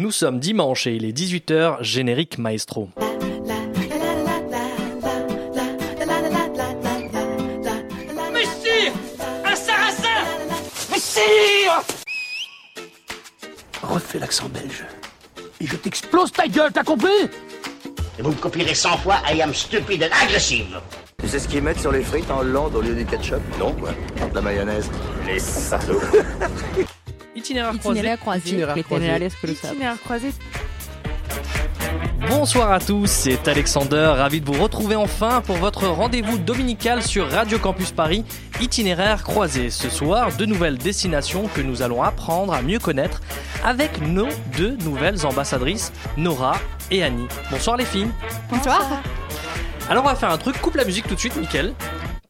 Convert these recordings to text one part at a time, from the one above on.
Nous sommes dimanche et il est 18h, générique maestro. Messire Un sarrasin Messire Refais l'accent belge. Et je t'explose ta gueule, t'as compris? Et vous me copierez 100 fois I am stupid and aggressive. Tu sais ce qu'ils mettent sur les frites en Hollande au lieu du ketchup? Non, quoi. De la mayonnaise. Les salauds. Itinéraire croisé. Itinéraire croisé. Itinéraire croisé. Itinéraire croisé. Bonsoir à tous, c'est Alexander, ravi de vous retrouver enfin pour votre rendez-vous dominical sur Radio Campus Paris, itinéraire croisé. Ce soir, deux nouvelles destinations que nous allons apprendre à mieux connaître avec nos deux nouvelles ambassadrices, Nora et Annie. Bonsoir les filles. Bonsoir. Alors on va faire un truc, coupe la musique tout de suite, nickel.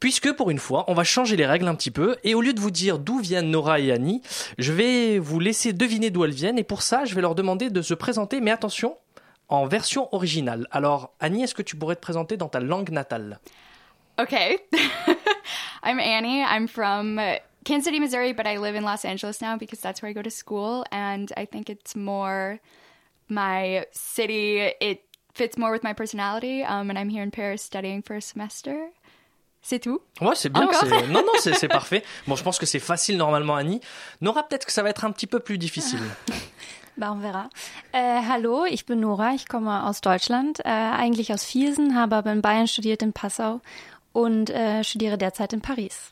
Puisque pour une fois, on va changer les règles un petit peu, et au lieu de vous dire d'où viennent Nora et Annie, je vais vous laisser deviner d'où elles viennent, et pour ça, je vais leur demander de se présenter, mais attention, en version originale. Alors, Annie, est-ce que tu pourrais te présenter dans ta langue natale? Okay. I'm Annie. I'm from Kansas City, Missouri, but I live in Los Angeles now because that's where I go to school. And I think it's more my city. It fits more with my personality. Um, and I'm here in Paris studying for a semester. C'est tout. Ouais, c'est bien. Non, non, c'est c'est parfait. Bon, je pense que c'est facile normalement, Annie. Nora, peut-être que ça va être un petit peu plus difficile. Bah, on verra. Äh, hallo, ich bin Nora, ich komme aus Deutschland, äh, eigentlich aus Viersen, habe aber in Bayern studiert, in Passau und äh, studiere derzeit in Paris.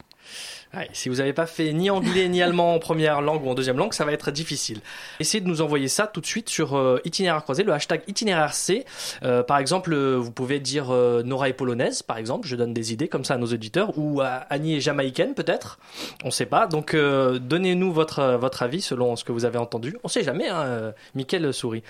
Si vous n'avez pas fait ni anglais ni allemand en première langue ou en deuxième langue, ça va être difficile. Essayez de nous envoyer ça tout de suite sur euh, itinéraire croisé, le hashtag itinéraire C. Euh, par exemple, euh, vous pouvez dire euh, Nora est polonaise, par exemple. Je donne des idées comme ça à nos auditeurs. Ou Annie est jamaïcaine, peut-être. On sait pas. Donc, donnez-nous votre, votre avis selon ce que vous avez entendu. On sait jamais, hein, Mickaël sourit.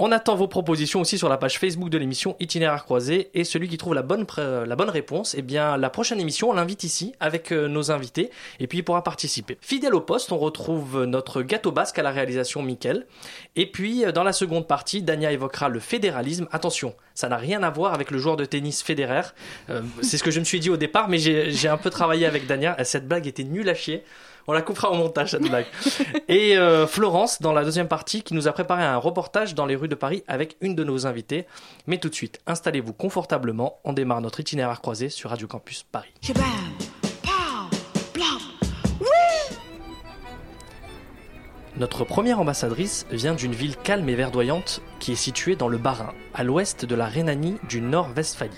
On attend vos propositions aussi sur la page Facebook de l'émission Itinéraire croisé et celui qui trouve la bonne, bonne réponse, eh bien la prochaine émission on l'invite ici avec euh, nos invités et puis il pourra participer. Fidèle au poste, on retrouve notre gâteau basque à la réalisation Mickel et puis euh, dans la seconde partie, Dania évoquera le fédéralisme. Attention, ça n'a rien à voir avec le joueur de tennis Federer. Euh, C'est ce que je me suis dit au départ, mais j'ai un peu travaillé avec Dania. Cette blague était nulle à chier. On la coupera au montage, cette blague. Et euh, Florence, dans la deuxième partie, qui nous a préparé un reportage dans les rues de Paris avec une de nos invités. Mais tout de suite, installez-vous confortablement. On démarre notre itinéraire croisé sur Radio Campus Paris. Notre première ambassadrice vient d'une ville calme et verdoyante qui est située dans le Bas-Rhin, à l'ouest de la Rhénanie du Nord-Westphalie.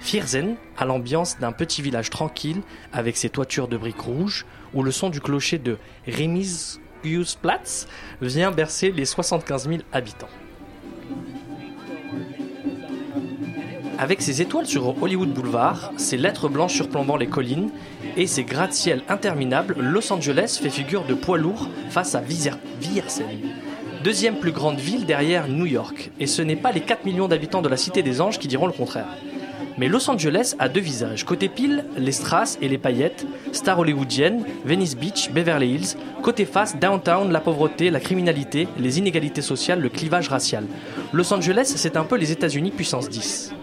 Viersen a l'ambiance d'un petit village tranquille avec ses toitures de briques rouges où le son du clocher de Remisiusplatz vient bercer les 75 000 habitants. Avec ses étoiles sur Hollywood Boulevard, ses lettres blanches surplombant les collines et ses gratte-ciel interminables, Los Angeles fait figure de poids lourd face à Viersen. Deuxième plus grande ville derrière New York, et ce n'est pas les 4 millions d'habitants de la Cité des Anges qui diront le contraire. Mais Los Angeles a deux visages. Côté pile, les strass et les paillettes, stars hollywoodiennes, Venice Beach, Beverly Hills. Côté face, downtown, la pauvreté, la criminalité, les inégalités sociales, le clivage racial. Los Angeles, c'est un peu les États-Unis puissance 10.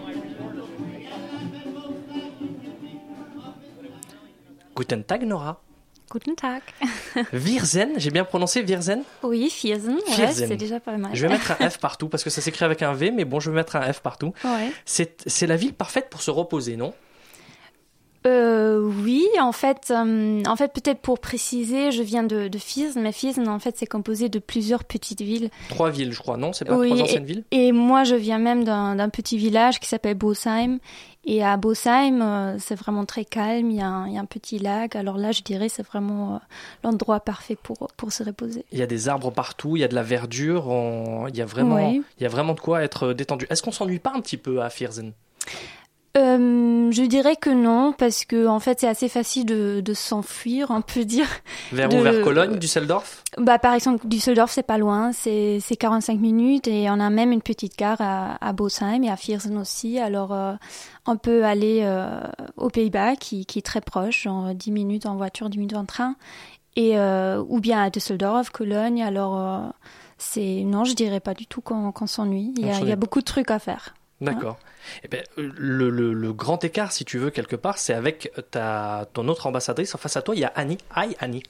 Guten Tag, Nora. Guten Tag. Viersen, j'ai bien prononcé Viersen Oui, Viersen, ouais, c'est déjà pas mal. Je vais mettre un F partout parce que ça s'écrit avec un V, mais bon, je vais mettre un F partout. Ouais. C'est la ville parfaite pour se reposer, non? Euh, oui, en fait, euh, en fait peut-être pour préciser, je viens de, de mais Viersen, en fait, c'est composé de plusieurs petites villes. Trois villes, je crois, non? C'est pas Oui, trois anciennes villes? Et moi, je viens même d'un petit village qui s'appelle Bosheim. Et à Bosheim, euh, c'est vraiment très calme. Il y, a un, il y a un petit lac. Alors là, je dirais, c'est vraiment l'endroit parfait pour, pour se reposer. Il y a des arbres partout, il y a de la verdure, on- il, y a vraiment, Oui. il y a vraiment de quoi être détendu. Est-ce qu'on s'ennuie pas un petit peu à Viersen Euh, je dirais que non, parce que en fait, c'est assez facile de, de s'enfuir, on peut dire. Vers De- où Vers Cologne, Düsseldorf? Bah, par exemple, Düsseldorf, c'est pas loin, c'est c'est 45 minutes et on a même une petite gare à, à Bosheim et à Viersen aussi. Alors, euh, on peut aller euh, aux Pays-Bas, qui, qui est très proche, genre 10 minutes en voiture, 10 minutes en train, et ou bien à Düsseldorf, Cologne. Alors, c'est non, je dirais pas du tout qu'on s'ennuie. Il y, a, il y s'ennuie a beaucoup de trucs à faire. D'accord. Eh ben, le, le- le grand écart, si tu veux, quelque part, c'est avec ta, ton autre ambassadrice. En face à toi, il y a Annie. Hi, Annie.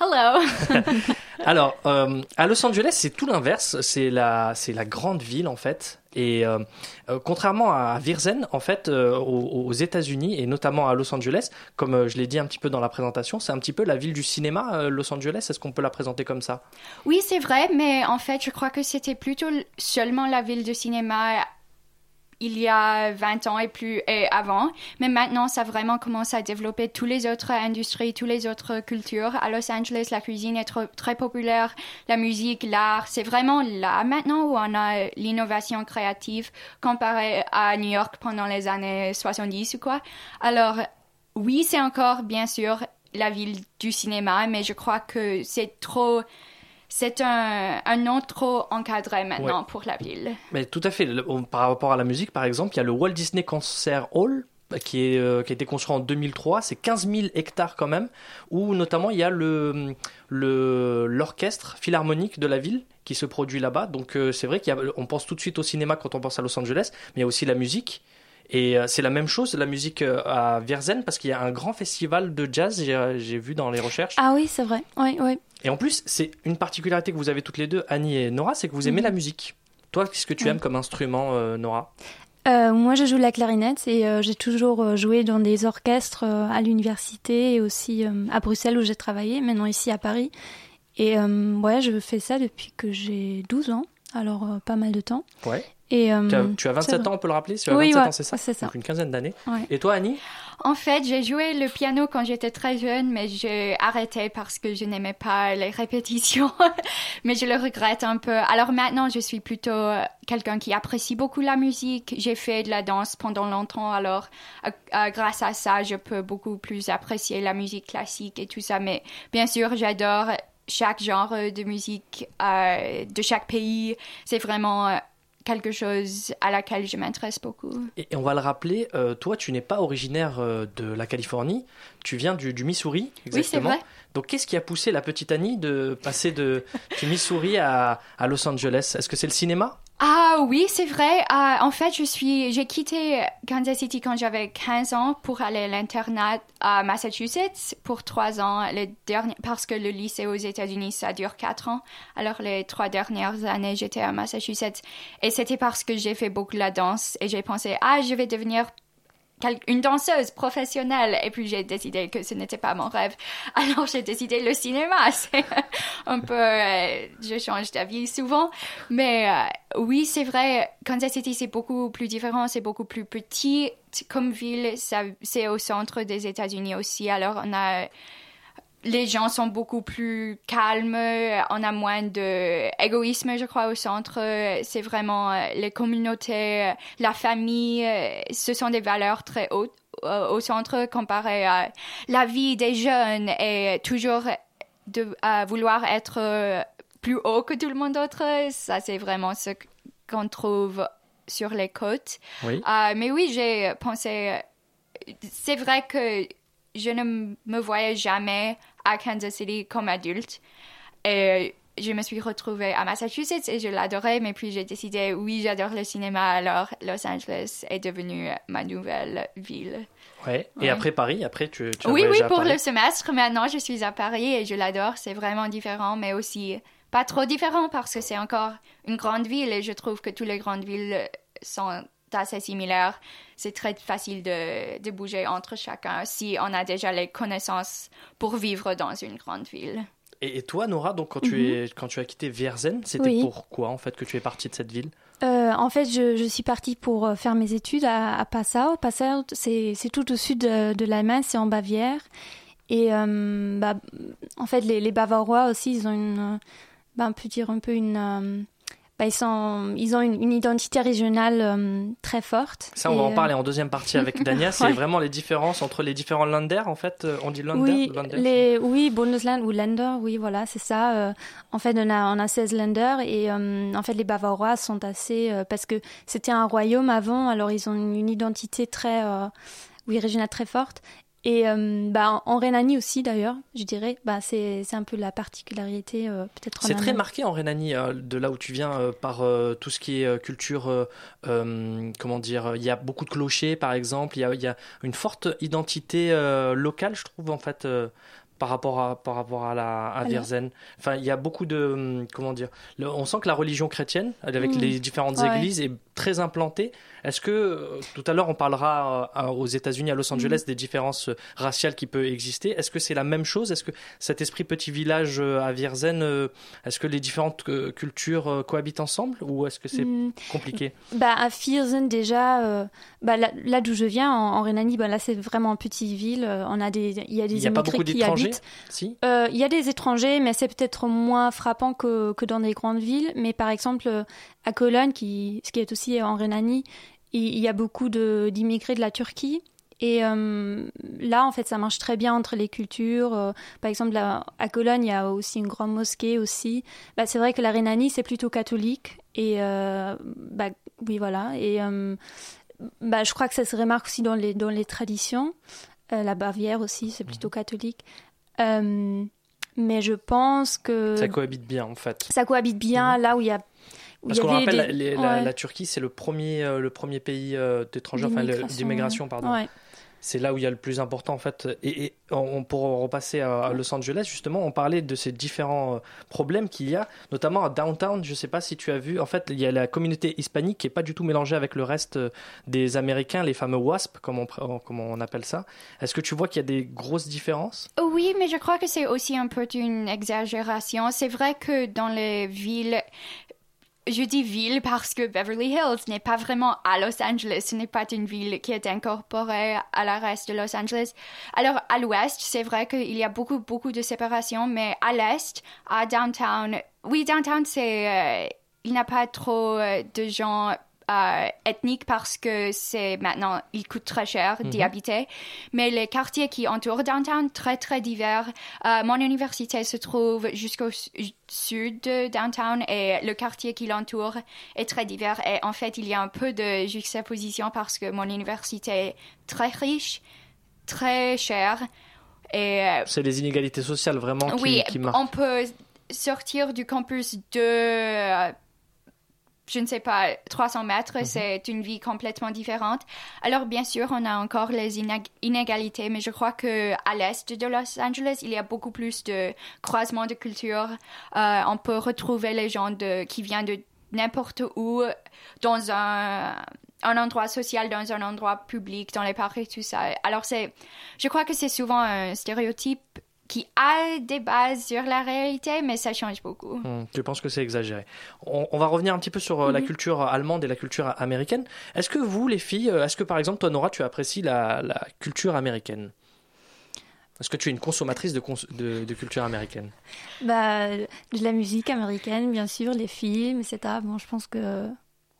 Hello. Alors, euh, à Los Angeles, c'est tout l'inverse. C'est la, c'est la grande ville en fait. Et euh, euh, contrairement à Virzen, en fait, euh, aux, aux États-Unis et notamment à Los Angeles, comme je l'ai dit un petit peu dans la présentation, c'est un petit peu la ville du cinéma, Los Angeles. Est-ce qu'on peut la présenter comme ça? Oui, c'est vrai, mais en fait, je crois que c'était plutôt seulement la ville de cinéma il y a 20 ans et plus et avant. Mais maintenant, ça vraiment commence à développer toutes les autres industries, toutes les autres cultures. À Los Angeles, la cuisine est très populaire, la musique, l'art. C'est vraiment là maintenant où on a l'innovation créative comparé à New York pendant les années 70 ou quoi. Alors, oui, c'est encore, bien sûr, la ville du cinéma, mais je crois que c'est trop... C'est un, un nom trop encadré maintenant pour la ville. Mais tout à fait. Par rapport à la musique, par exemple, il y a le Walt Disney Concert Hall bah, qui, est, euh, qui a été construit en 2003. C'est 15 000 hectares quand même, où notamment il y a le le- l'orchestre philharmonique de la ville qui se produit là-bas. Donc euh, c'est vrai qu'on pense tout de suite au cinéma quand on pense à Los Angeles, mais il y a aussi la musique. Et euh, c'est la même chose, la musique euh, à Virzen, parce qu'il y a un grand festival de jazz, j'ai euh, j'ai vu dans les recherches. Ah oui, c'est vrai. Oui, oui. Et en plus, c'est une particularité que vous avez toutes les deux, Annie et Nora, c'est que vous aimez Mhm. la musique. Toi, qu'est-ce que tu aimes comme instrument, euh, Nora? Euh, moi, je joue la clarinette et euh, j'ai toujours joué dans des orchestres à l'université et aussi à Bruxelles où j'ai travaillé, maintenant ici à Paris. Et ouais, je fais ça depuis que j'ai 12 ans, alors pas mal de temps. Ouais. Et, euh, Tu as, tu as c'est 27 vrai. ans, on peut le rappeler Tu as Oui, 27 ouais, ans, c'est ça c'est ça. Donc une quinzaine d'années. Ouais. Et toi, Annie? En fait, j'ai joué le piano quand j'étais très jeune, mais j'ai arrêté parce que je n'aimais pas les répétitions. mais je le regrette un peu. Alors maintenant, je suis plutôt euh, quelqu'un qui apprécie beaucoup la musique. J'ai fait de la danse pendant longtemps, alors euh, euh, grâce à ça, je peux beaucoup plus apprécier la musique classique et tout ça. Mais bien sûr, j'adore chaque genre de musique euh, de chaque pays. C'est vraiment euh, quelque chose à laquelle je m'intéresse beaucoup. et, et on va le rappeler, euh, toi, tu n'es pas originaire euh, de la Californie, tu viens du, du Missouri, exactement. Oui, c'est vrai. Donc qu'est-ce qui a poussé la petite Annie de passer de, du Missouri à, Los Angeles? Est-ce que c'est le cinéma? Ah oui, c'est vrai. Euh, en fait, je suis, j'ai quitté Kansas City quand j'avais 15 ans pour aller à l'internat à Massachusetts pour trois ans, les derniers, parce que le lycée aux États-Unis, ça dure quatre ans. Alors, les trois dernières années, j'étais à Massachusetts. Et c'était parce que j'ai fait beaucoup de la danse et j'ai pensé, ah, je vais devenir une danseuse professionnelle. Et puis j'ai décidé que ce n'était pas mon rêve. Alors j'ai décidé le cinéma. C'est un peu euh, je change d'avis souvent. Mais euh, oui c'est vrai Kansas City c'est beaucoup plus différent c'est beaucoup plus petit. Comme ville c'est au centre des États-Unis aussi. Alors on a les gens sont beaucoup plus calmes, on a moins de égoïsme, je crois, au centre. C'est vraiment euh, les communautés, euh, la famille, euh, ce sont des valeurs très hautes euh, au centre comparé à la vie des jeunes et toujours de à vouloir être euh, plus haut que tout le monde d'autre. Ça, c'est vraiment ce qu'on trouve sur les côtes. Oui. Euh, mais oui, j'ai pensé. C'est vrai que je ne me voyais jamais à Kansas City comme adulte. Et je me suis retrouvée à Massachusetts et je l'adorais, mais puis j'ai décidé, oui, j'adore le cinéma, alors Los Angeles est devenu ma nouvelle ville. Ouais. Et après Paris, après tu, tu as Oui, oui, à pour Paris. le semestre, maintenant je suis à Paris et je l'adore, c'est vraiment différent, mais aussi pas trop différent parce que c'est encore une grande ville et je trouve que toutes les grandes villes sont assez similaires. C'est très facile de, de bouger entre chacun si on a déjà les connaissances pour vivre dans une grande ville. Et, toi, Nora, donc quand, tu, es, quand tu as quitté Vierzen, c'était Mhm. Oui. pourquoi en fait que tu es partie de cette ville? Euh, en fait, je, je suis partie pour euh, faire mes études à, à Passau. Passau, c'est tout au sud de, de l'Allemagne, c'est en Bavière. Et euh, bah, en fait, les, les Bavarois aussi, ils ont une, bah, on peut dire un peu une, bah, ils sont, ils ont une, une identité régionale euh, très forte. Ça, on va en parler en deuxième partie avec Dania. C'est Ouais. vraiment les différences entre les différents Länder, en fait. euh, On dit Länder Oui, Länder les, oui, Bundesland ou Länder, oui, voilà, c'est ça. Euh, en fait, on a, on a 16 Länder et en fait, les Bavarois sont assez. parce que c'était un royaume avant, alors ils ont une, une identité très. oui, régionale très forte. Et euh, bah, en, Rhénanie aussi, d'ailleurs, je dirais, bah, c'est un peu la particularité, euh, peut-être C'est très marqué en Rhénanie, euh, de là où tu viens, par tout ce qui est culture, comment dire, il y a beaucoup de clochers par exemple, il y a, il y a une forte identité locale, je trouve, en fait, par rapport à par rapport à la à Vierzen. Enfin, il y a beaucoup de hum, comment dire. le- on sent que la religion chrétienne, avec Mm. les différentes Ouais. églises, est très implantée. Est-ce que euh, tout à l'heure on parlera euh, aux États-Unis, à Los Angeles, Mm. des différences euh, raciales qui peuvent exister? Est-ce que c'est la même chose? Est-ce que cet esprit petit village à Vierzen, est-ce que les différentes cultures cohabitent ensemble ou est-ce que c'est Mm. compliqué? Bah, à Viersen, déjà, euh, bah, là, là d'où je viens, en, en Rhénanie, bah, là, c'est vraiment une petite ville. On a des, il y a des Il n'y a pas beaucoup qui d'étrangers? habitent. Si. Euh, Il y a des étrangers, mais c'est peut-être moins frappant que, que dans des grandes villes. Mais par exemple, à Cologne, qui, ce qui est aussi en Rhénanie, il, y a beaucoup d'immigrés de la Turquie. Et euh, là, en fait, ça marche très bien entre les cultures. Euh, par exemple, là, à Cologne, il y a aussi une grande mosquée aussi. Bah, c'est vrai que la Rhénanie, c'est plutôt catholique. Et euh, bah, oui, voilà. Et bah, je crois que ça se remarque aussi dans les, dans les traditions. La Bavière aussi, c'est plutôt catholique. Mais je pense que Ça cohabite bien en fait. ça cohabite bien là où il y a. Parce qu'on rappelle, des- les- la, ouais, la Turquie, c'est le premier, euh, le premier pays euh, d'étrangers, enfin d'immigration, pardon. ouais. C'est là où il y a le plus important en fait. Et, et on, pour repasser à, à Los Angeles, justement, on parlait de ces différents euh, problèmes qu'il y a, notamment à downtown. Je ne sais pas si tu as vu. En fait, il y a la communauté hispanique qui est pas du tout mélangée avec le reste des Américains, les fameux WASP, comme on, comme on appelle ça. Est-ce que tu vois qu'il y a des grosses différences? Oui, mais je crois que c'est aussi un peu une exagération. C'est vrai que dans les villes, je dis ville parce que Beverly Hills n'est pas vraiment à Los Angeles. Ce n'est pas une ville qui est incorporée à la reste de Los Angeles. Alors, à l'ouest, c'est vrai qu'il y a beaucoup, beaucoup de séparation, mais à l'est, à downtown, oui, downtown, c'est, euh, il n'y a pas trop euh, de gens euh, ethniques parce que c'est maintenant, il coûte très cher d'y habiter. Mais les quartiers qui entourent downtown, très, très divers. Euh, mon université se trouve jusqu'au su- sud de downtown et le quartier qui l'entoure est très divers. Et en fait, il y a un peu de juxtaposition parce que mon université est très riche, très chère. Et euh, C'est les inégalités sociales vraiment qui, oui, qui marquent. on peut sortir du campus de, euh, je ne sais pas, 300 mètres. Mhm. C'est une vie complètement différente. Alors, bien sûr, on a encore les inég- inégalités, mais je crois que à l'est de Los Angeles, il y a beaucoup plus de croisements de cultures. Euh, on peut retrouver les gens de, qui viennent de n'importe où dans un un endroit social dans un endroit public, dans les parcs et tout ça. Alors, c'est, je crois que c'est souvent un stéréotype qui a des bases sur la réalité, mais ça change beaucoup. Hmm, je pense que c'est exagéré. On, on va revenir un petit peu sur euh, la culture allemande et la culture américaine. Est-ce que vous, les filles, euh, est-ce que par exemple, toi, Nora, tu apprécies la, la culture américaine? Est-ce que tu es une consommatrice de, cons- de, de culture américaine? Bah, de la musique américaine, bien sûr, les films, etc. Bon, je pense que.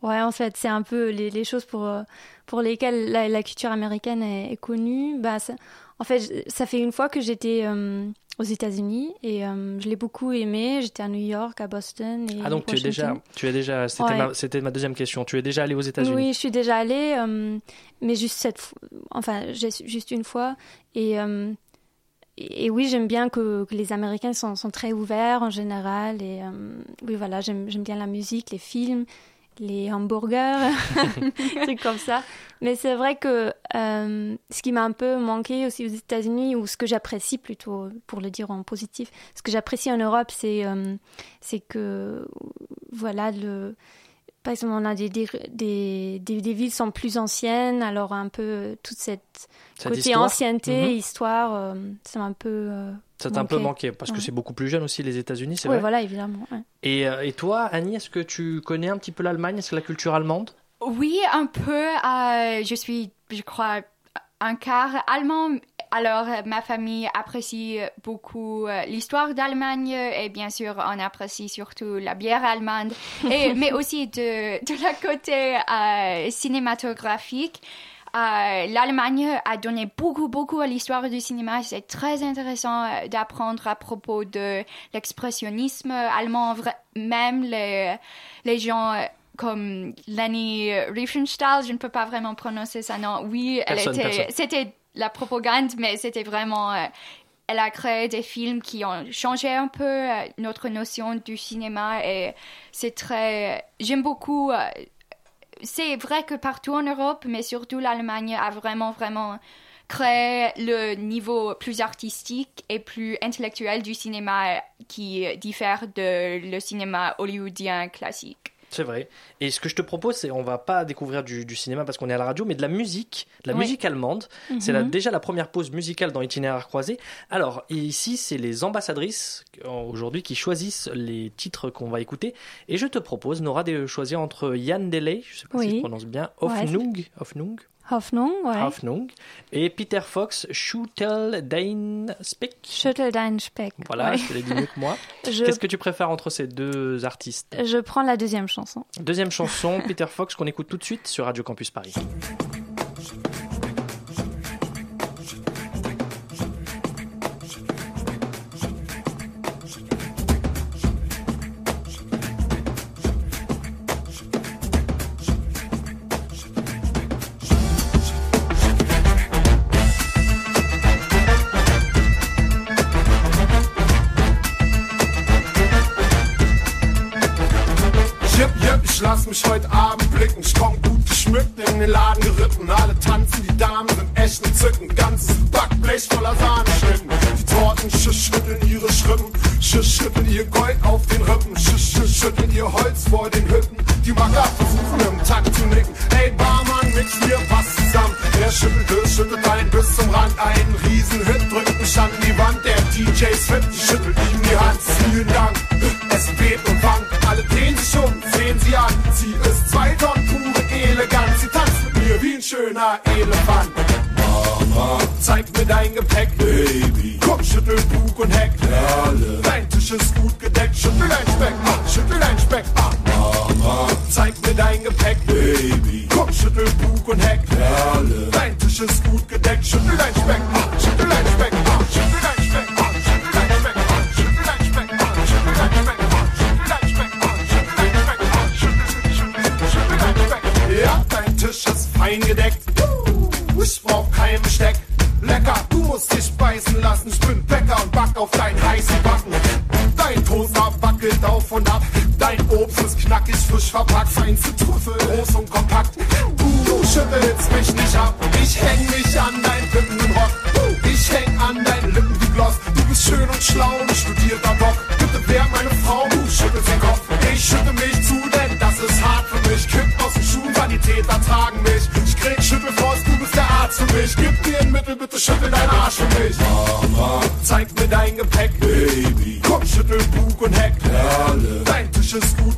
Ouais, en fait, c'est un peu les, les choses pour, euh, pour lesquelles la, la culture américaine est, est connue. Bah, ça- en fait, ça fait une fois que j'étais euh, aux États-Unis et euh, je l'ai beaucoup aimé. J'étais à New York, à Boston. Et Ah donc tu es déjà, tu es déjà, c'était Ouais. ma, c'était ma deuxième question. Tu es déjà allé aux États-Unis? Oui, je suis déjà allée, euh, mais juste cette fois, enfin, juste une fois. Et, et, et oui, j'aime bien que, que les Américains sont, sont très ouverts en général. Et oui, voilà, j'aime j'aime bien la musique, les films, les hamburgers, des trucs comme ça. Mais c'est vrai que euh, ce qui m'a un peu manqué aussi aux États-Unis, ou ce que j'apprécie plutôt, pour le dire en positif, ce que j'apprécie en Europe, c'est euh, c'est que, voilà, le par exemple, on a des, des, des, villes sont plus anciennes, alors un peu toute cette côté histoire ancienneté, Mhm. histoire, euh, ça m'a un peu. Ça t'a un peu manqué. parce que Ouais. c'est beaucoup plus jeune aussi les États-Unis, c'est ouais, vrai. voilà, évidemment. ouais. Et, euh, et toi, Annie, est-ce que tu connais un petit peu l'Allemagne? Est-ce que la culture allemande? Oui, un peu. euh, je suis, je crois, un quart allemand. Alors, ma famille apprécie beaucoup euh, l'histoire d'Allemagne et bien sûr, on apprécie surtout la bière allemande, et, mais aussi de, de la côté euh, cinématographique. Euh, L'Allemagne a donné beaucoup, beaucoup à l'histoire du cinéma. C'est très intéressant euh, d'apprendre à propos de l'expressionnisme allemand. Même les, les gens euh, comme Leni Riefenstahl, je ne peux pas vraiment prononcer ça nom. Oui, c'était la propagande, mais c'était vraiment. euh, elle a créé des films qui ont changé un peu euh, notre notion du cinéma et c'est très. J'aime beaucoup. euh, c'est vrai que partout en Europe, mais surtout l'Allemagne a vraiment, vraiment créer le niveau plus artistique et plus intellectuel du cinéma qui diffère de le cinéma hollywoodien classique. C'est vrai. Et ce que je te propose, c'est on va pas découvrir du, cinéma parce qu'on est à la radio, mais de la musique, de la musique allemande. C'est Mhm. déjà la première pause musicale dans Itinéraire croisé. Alors ici, c'est les ambassadrices euh, aujourd'hui qui choisissent les titres qu'on va écouter. Et je te propose, Nora, de choisir entre Jan Delay, je sais pas si je prononce bien, Ouais, Hoffnung, Hoffnung, ouais. Hoffnung, et Peter Fox, Schuttel Dein Speck. Schüttel deinen Speck. Voilà, ouais. je te l'ai dit mieux que moi. Je, Qu'est-ce que tu préfères entre ces deux artistes? Je prends la deuxième chanson. Deuxième chanson, Peter Fox, qu'on écoute tout de suite sur Radio Campus Paris. Gepäck, Baby. Komm, schüttel Bug und Heck, Perle. Dein Tisch ist gut gedeckt, schüttel dein Speck an, schüttel dein Speck an. Mama, zeig mir dein Gepäck, Baby. Komm, schüttel Bug und Heck, Perle. Dein Tisch ist gut gedeckt, schüttel dein Speck an, schüttel dein Speck an, schüttel dein Speck an. Ja, dein Tisch ist fein gedeckt. Ich brauch kein Besteck. Lecker musst dich beißen lassen. Ich bin Bäcker und back auf deinen heißen Backen. Dein Toaster wackelt auf und ab. Dein Obst ist knackig, frisch verpackt. Feinste Trüffel, groß und kompakt. Du schüttelst mich nicht ab. Ich häng mich an dein Lippenrock. Ich häng an deinen Lippen wie Gloss. Du bist schön und schlau und für mich. Gib mir ein Mittel, bitte schüttel deinen Arsch für mich. Mama, zeig mir dein Gepäck, Baby. Komm, schüttel Bug und Heck. Perle. Dein Tisch ist gut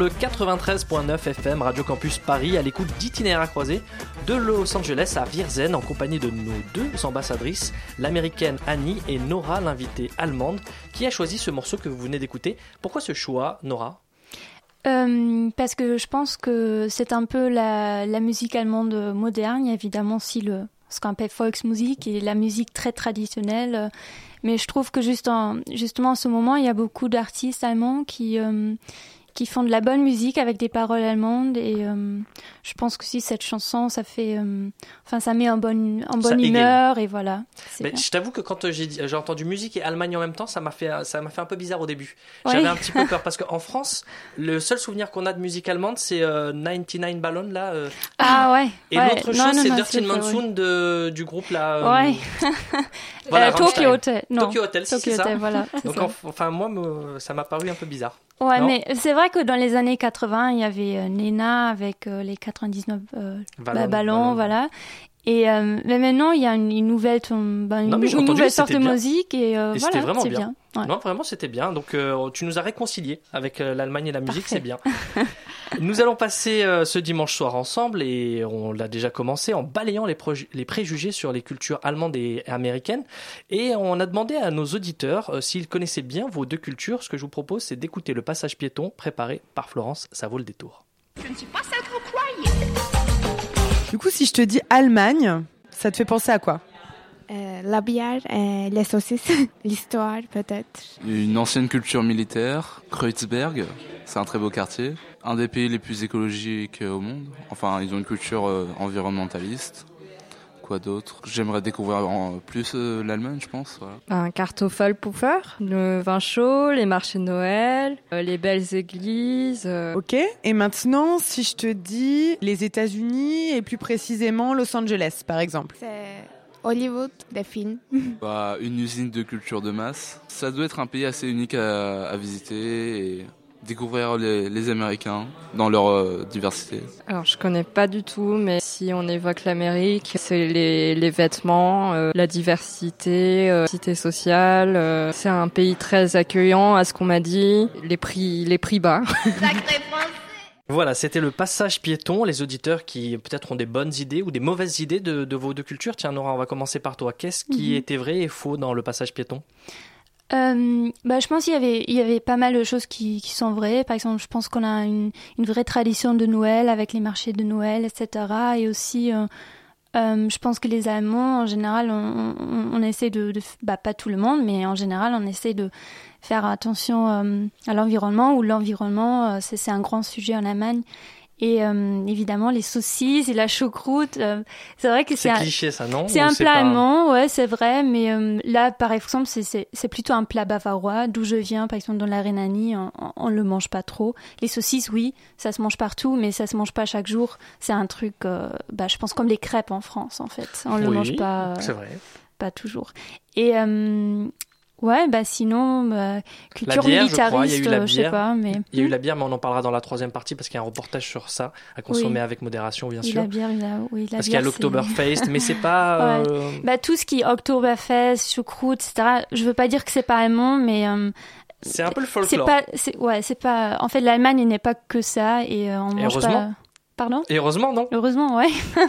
le 93.9 FM Radio Campus Paris à l'écoute d'Itinéraire croisé de Los Angeles à Virzen en compagnie de nos deux ambassadrices, l'américaine Annie et Nora, l'invitée allemande, qui a choisi ce morceau que vous venez d'écouter. Pourquoi ce choix, Nora? Euh, parce que je pense que c'est un peu la, musique allemande moderne. Évidemment aussi le, ce qu'on appelle Volksmusik et la musique très traditionnelle. Mais je trouve que juste en, justement en ce moment, il y a beaucoup d'artistes allemands qui, euh, qui font de la bonne musique avec des paroles allemandes. Et euh, je pense que si cette chanson, ça fait. euh, enfin, ça met en bonne, en Ça bonne égaye. humeur. Et voilà. Mais bien. je t'avoue que quand j'ai dit- j'ai entendu musique et Allemagne en même temps, ça m'a fait, ça m'a fait un peu bizarre au début. Ouais. J'avais un petit peu peur parce qu'en France, le seul souvenir qu'on a de musique allemande, c'est euh, 99 Ballon là. euh, Ah ouais. Et ouais. l'autre chose, c'est Dirty vrai, ouais. Monsoon de, du groupe là. euh, Ouais. voilà, Euh, Tokyo. Hotel. Non. Tokyo Hotel, si, Tokyo c'est ça. Hotel, voilà. Donc ça. enf- enfin moi, me- ça m'a paru un peu bizarre. Ouais, Non mais c'est vrai que dans les années 80, il y avait euh, Nena avec euh, les 99 euh, Ballon, bah, ballons, ballon. voilà. Et euh, mais maintenant, il y a une, une nouvelle, bah, une, Non, une nouvelle sorte de musique et, euh, voilà, c'est bien. bien. Ouais. Non, vraiment, c'était bien. Donc, euh, tu nous as réconciliés avec euh, l'Allemagne et la musique, c'est bien. nous allons passer euh, ce dimanche soir ensemble et on l'a déjà commencé en balayant les, préjugés sur les cultures allemandes et américaines. Et on a demandé à nos auditeurs euh, s'ils connaissaient bien vos deux cultures. Ce que je vous propose, c'est d'écouter le passage piéton préparé par Florence. Ça vaut le détour. Je ne suis pas celle que vous croyez. Du coup, si je te dis Allemagne, ça te fait penser à quoi? Euh, la bière, euh, les saucisses, l'histoire peut-être. Une ancienne culture militaire, Kreuzberg, c'est un très beau quartier. Un des pays les plus écologiques au monde. Enfin, ils ont une culture euh, environnementaliste. Quoi d'autre? J'aimerais découvrir en plus euh, l'Allemagne, je pense. Voilà. Un Kartoffelpuffer, le vin chaud, les marchés de Noël, euh, les belles églises. euh. Ok. Et maintenant, si je te dis les États-Unis et plus précisément Los Angeles, par exemple. C'est Hollywood, des films. Bah, une usine de culture de masse. Ça doit être un pays assez unique à, à visiter et découvrir les, les Américains dans leur euh, diversité. Alors je connais pas du tout, mais si on évoque l'Amérique, c'est les, les vêtements, euh, la diversité, euh, cité sociale. euh, c'est un pays très accueillant, à ce qu'on m'a dit. Les prix, les prix bas. Voilà, c'était le passage piéton. Les auditeurs qui peut-être ont des bonnes idées ou des mauvaises idées de, de vos deux cultures. Tiens, Nora, on va commencer par toi. Qu'est-ce qui Mhm. était vrai et faux dans le passage piéton? Euh, bah, je pense qu'il y avait, il y avait pas mal de choses qui, qui sont vraies. Par exemple, je pense qu'on a une, une vraie tradition de Noël avec les marchés de Noël, etc. Et aussi, euh, euh, je pense que les Allemands, en général, on, on, on essaie de, de, bah, pas tout le monde, mais en général, on essaie de faire attention euh, à l'environnement. Ou l'environnement, euh, c'est un grand sujet en Allemagne. Et euh, évidemment, les saucisses et la choucroute, euh, c'est vrai que C'est un- cliché, ça, non c'est un plat pas- allemand, ouais, c'est vrai, mais euh, là, par exemple, c'est- c'est c'est plutôt un plat bavarois. D'où je viens, par exemple, dans la Rhénanie, on, on le mange pas trop. Les saucisses, oui, ça se mange partout, mais ça se mange pas chaque jour. C'est un truc, bah, je pense comme les crêpes en France, en fait. On le Oui, mange pas. C'est vrai. Pas toujours. Et ouais, bah sinon, bah, culture bière, je crois, il y a militariste, eu la euh, je sais pas, mais Il y a eu la bière, mais on en parlera dans la troisième partie parce qu'il y a un reportage sur ça à consommer Oui. avec modération, bien sûr. la bière, il a- oui, la parce qu'il y a l'Oktoberfest, mais c'est pas. Ouais. euh, Bah, tout ce qui est Oktoberfest, choucroute, etc. Je veux pas dire que c'est pas allemand, mais euh, C'est un peu le folklore. pas, ouais, c'est pas. En fait, l'Allemagne n'est pas que ça et euh, on mange heureusement. pas. Pardon? Et heureusement, non? Heureusement, ouais.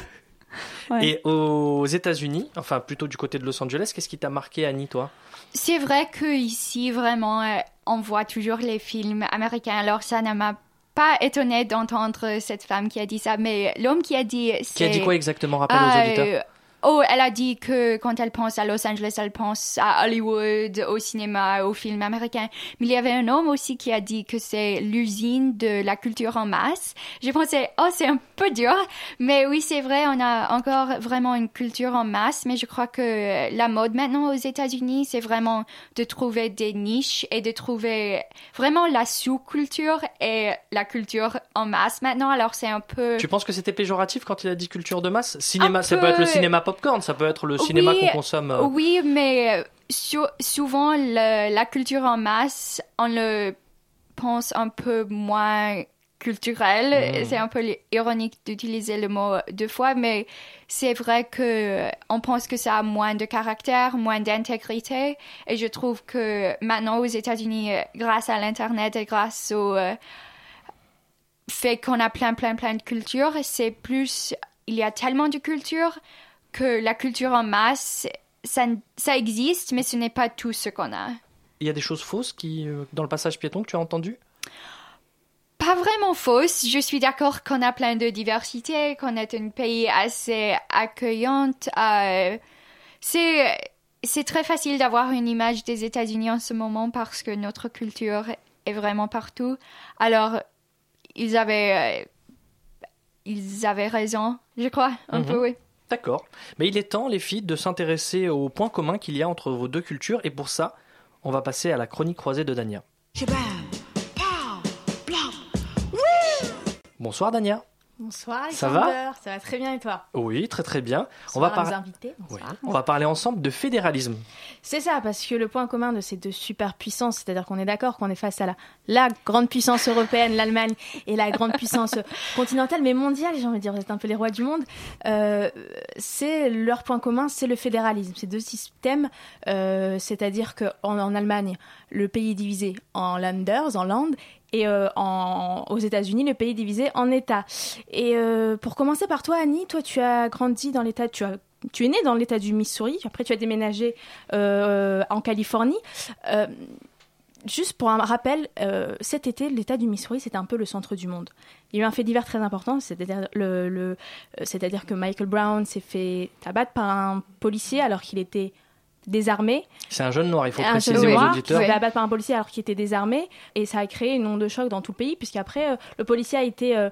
Ouais. Et aux États-Unis, enfin plutôt du côté de Los Angeles, qu'est-ce qui t'a marqué, Annie, toi? C'est vrai que ici vraiment euh, on voit toujours les films américains. Alors ça ne m'a pas étonné d'entendre cette femme qui a dit ça, mais l'homme qui a dit Qui a dit quoi exactement Rappelle aux Ah, auditeurs. Oh, elle a dit que quand elle pense à Los Angeles, elle pense à Hollywood, au cinéma, aux films américains. Mais il y avait un homme aussi qui a dit que c'est l'usine de la culture en masse. J'ai pensé, oh, c'est un peu dur. Mais oui, c'est vrai, on a encore vraiment une culture en masse. Mais je crois que la mode maintenant aux États-Unis, c'est vraiment de trouver des niches et de trouver vraiment la sous-culture et la culture en masse maintenant. Alors c'est un peu... Tu penses que c'était péjoratif quand il a dit culture de masse? Cinéma, Un ça peut être le cinéma popcorn, ça peut être le cinéma Oui, qu'on consomme. euh, Oui, mais euh, sou- souvent, le- la culture en masse, on le pense un peu moins culturel. Mm. C'est un peu ironique d'utiliser le mot deux fois, mais c'est vrai que euh, on pense que ça a moins de caractère, moins d'intégrité. Et je trouve que maintenant aux États-Unis, euh, grâce à l'Internet et grâce au euh, fait qu'on a plein, plein, plein de cultures, c'est plus, il y a tellement de cultures que la culture en masse, ça, ça existe, mais ce n'est pas tout ce qu'on a. Il y a des choses fausses qui, euh, dans le passage piéton que tu as entendu Pas vraiment fausse. Je suis d'accord qu'on a plein de diversité, qu'on est un pays assez accueillante. euh, c'est c'est très facile d'avoir une image des États-Unis en ce moment parce que notre culture est vraiment partout. Alors ils avaient euh, ils avaient raison, je crois, un Mhm. peu oui. D'accord. Mais il est temps, les filles, de s'intéresser aux points communs qu'il y a entre vos deux cultures. Et pour ça, on va passer à la chronique croisée de Dania. Bonsoir, Dania. Bonsoir Ça Alexander, ça va très bien et toi Oui, très très bien. on va parler. invités, bonsoir. On va parler ensemble de fédéralisme. C'est ça, parce que le point commun de ces deux superpuissances, c'est-à-dire qu'on est d'accord qu'on est face à la, la grande puissance européenne, l'Allemagne, et la grande puissance continentale, mais mondiale, j'ai envie de dire, c'est un peu les rois du monde, euh, c'est leur point commun, c'est le fédéralisme. Ces deux systèmes, euh, c'est-à-dire qu'en en Allemagne, le pays divisé en Landers, en Land, et euh, en, aux États-Unis, le pays divisé en États. Et euh, pour commencer par toi, Annie, toi, tu as grandi dans l'État, tu tu es né dans l'État du Missouri, après tu as déménagé euh, en Californie. Juste pour un rappel, cet été, l'État du Missouri, c'était un peu le centre du monde. il y a eu un fait divers très important, c'est-à-dire le, le, c'est-à-dire que Michael Brown s'est fait abattre par un policier alors qu'il était désarmé. C'est un jeune noir, il faut un préciser jeune aux noir qui auditeurs. s'est fait abattre par un policier alors qu'il était désarmé et ça a créé une onde de choc dans tout le pays puisqu'après euh, le policier a été euh,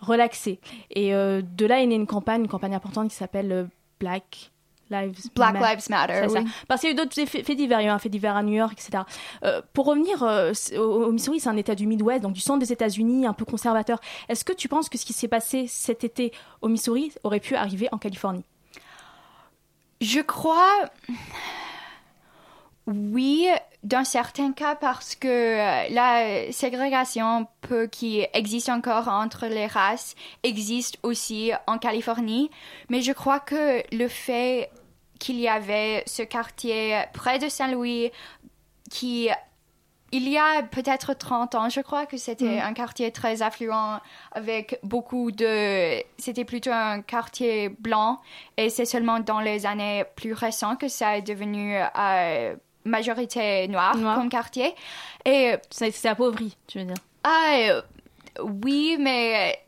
relaxé et euh, de là est née une campagne, une campagne importante qui s'appelle euh, Black Lives Black Ma- Lives Matter, oui. Parce qu'il y a eu d'autres faits faits divers, il y a eu un fait divers à New York, etc. Euh, pour revenir euh, au Missouri, c'est un État du Midwest, donc du centre des États-Unis, un peu conservateur. Est-ce que tu penses que ce qui s'est passé cet été au Missouri aurait pu arriver en Californie? Je crois, oui, dans certains cas, parce que euh, la ségrégation peu qui existe encore entre les races existe aussi en Californie. Mais je crois que le fait qu'il y avait ce quartier près de Saint-Louis qui il y a peut-être 30 ans, je crois que c'était Mhm. un quartier très affluent avec beaucoup de... C'était plutôt un quartier blanc et c'est seulement dans les années plus récentes que ça est devenu euh, majorité noire, Noire. comme quartier. Et c'est appauvri, tu veux dire Ah, euh, oui, mais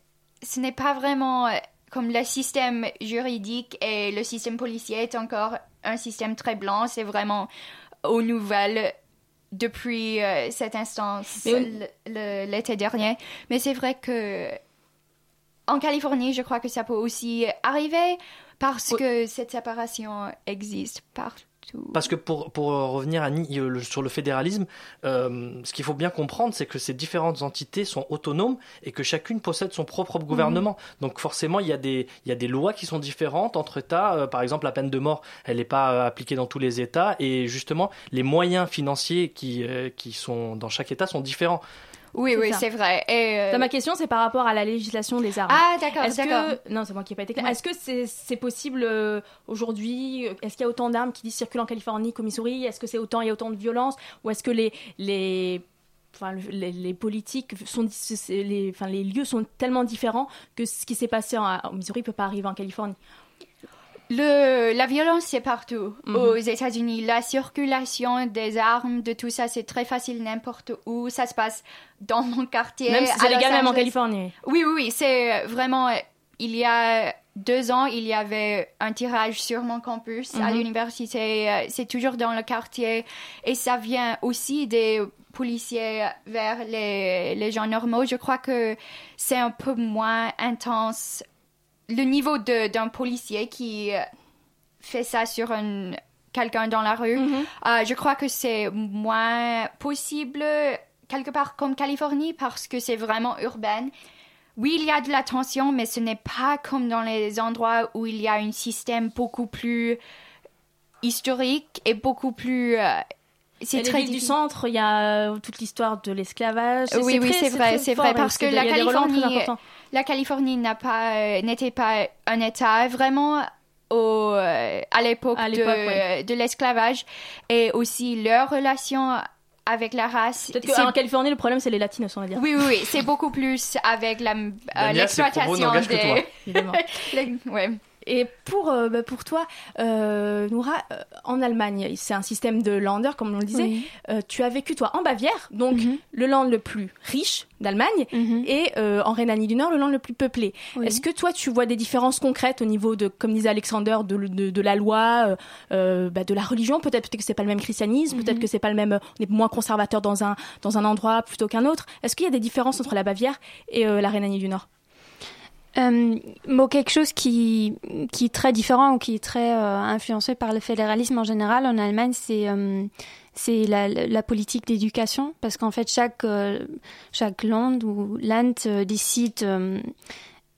ce n'est pas vraiment euh, comme le système juridique et le système policier est encore un système très blanc. C'est vraiment aux nouvelles depuis euh, cette instance l'été dernier. Mais c'est vrai que en Californie, je crois que ça peut aussi arriver parce que cette séparation existe partout. Parce que pour, pour euh, revenir à, euh, sur le fédéralisme, euh, ce qu'il faut bien comprendre, c'est que ces différentes entités sont autonomes et que chacune possède son propre gouvernement. Donc forcément, il y, a des, il y a des lois qui sont différentes entre États. Euh, par exemple, la peine de mort, elle n'est pas euh, appliquée dans tous les États. Et justement, les moyens financiers qui, euh, qui sont dans chaque État sont différents. Oui, oui, c'est vrai. Et, euh, Ma question, c'est par rapport à la législation des armes. Ah, d'accord, Est-ce d'accord. que... Non, c'est moi qui n'ai pas été claire. Ouais. Est-ce que c'est possible euh, aujourd'hui Est-ce qu'il y a autant d'armes qui circulent en Californie qu'au Missouri Est-ce que c'est autant, il y a autant de violence? Ou est-ce que les, les, enfin, le- les, les politiques sont, les, enfin, les lieux sont tellement différents que ce qui s'est passé en, au Missouri ne peut pas arriver en Californie? Le, la violence, c'est partout. Mhm. Aux États-Unis, la circulation des armes, de tout ça, c'est très facile n'importe où. Ça se passe dans mon quartier. Même si c'est légal, même en. Californie. Oui, oui, oui. C'est vraiment. Il y a deux ans, il y avait un tirage sur mon campus à Mhm. l'université. Euh, C'est toujours dans le quartier. Et ça vient aussi des policiers vers les, les gens normaux. Je crois que c'est un peu moins intense. Le niveau d'un policier qui euh, fait ça sur un, quelqu'un dans la rue, euh, je crois que c'est moins possible quelque part comme Californie parce que c'est vraiment urbain. Oui, il y a de la tension, mais ce n'est pas comme dans les endroits où il y a un système beaucoup plus historique et beaucoup plus. euh, C'est très villes du centre, il y a euh, toute l'histoire de l'esclavage. Oui, oui, c'est vrai, c'est vrai, parce que la Californie, la Californie n'a pas, euh, n'était pas un État vraiment au, euh, à l'époque de, l'époque, ouais. de l'esclavage et aussi leur relation avec la race. Peut-être qu'en Californie, le problème, c'est les latinos, on va dire. Oui, oui, oui, c'est beaucoup plus avec euh, l'exploitation n'engagent que toi. des... Évidemment. Les- ouais. Et pour, euh, bah, pour toi, euh, Noura, euh, en Allemagne, c'est un système de Länder, comme on le disait. Oui. Euh, tu as vécu, toi, en Bavière, donc Mhm. le land le plus riche d'Allemagne, et euh, en Rhénanie du Nord, le land le plus peuplé. Oui. Est-ce que toi, tu vois des différences concrètes au niveau de, comme disait Alexander, de, de, de la loi, bah, de la religion? Peut-être peut-être que c'est pas le même christianisme, peut-être que c'est pas le même. On est moins conservateur dans un, dans un endroit plutôt qu'un autre. Est-ce qu'il y a des différences entre la Bavière et la Rhénanie du Nord? Euh, bon, quelque chose qui, qui est très différent ou qui est très euh, influencé par le fédéralisme en général en Allemagne, c'est euh, c'est la, la politique d'éducation, parce qu'en fait chaque euh, chaque land ou land décide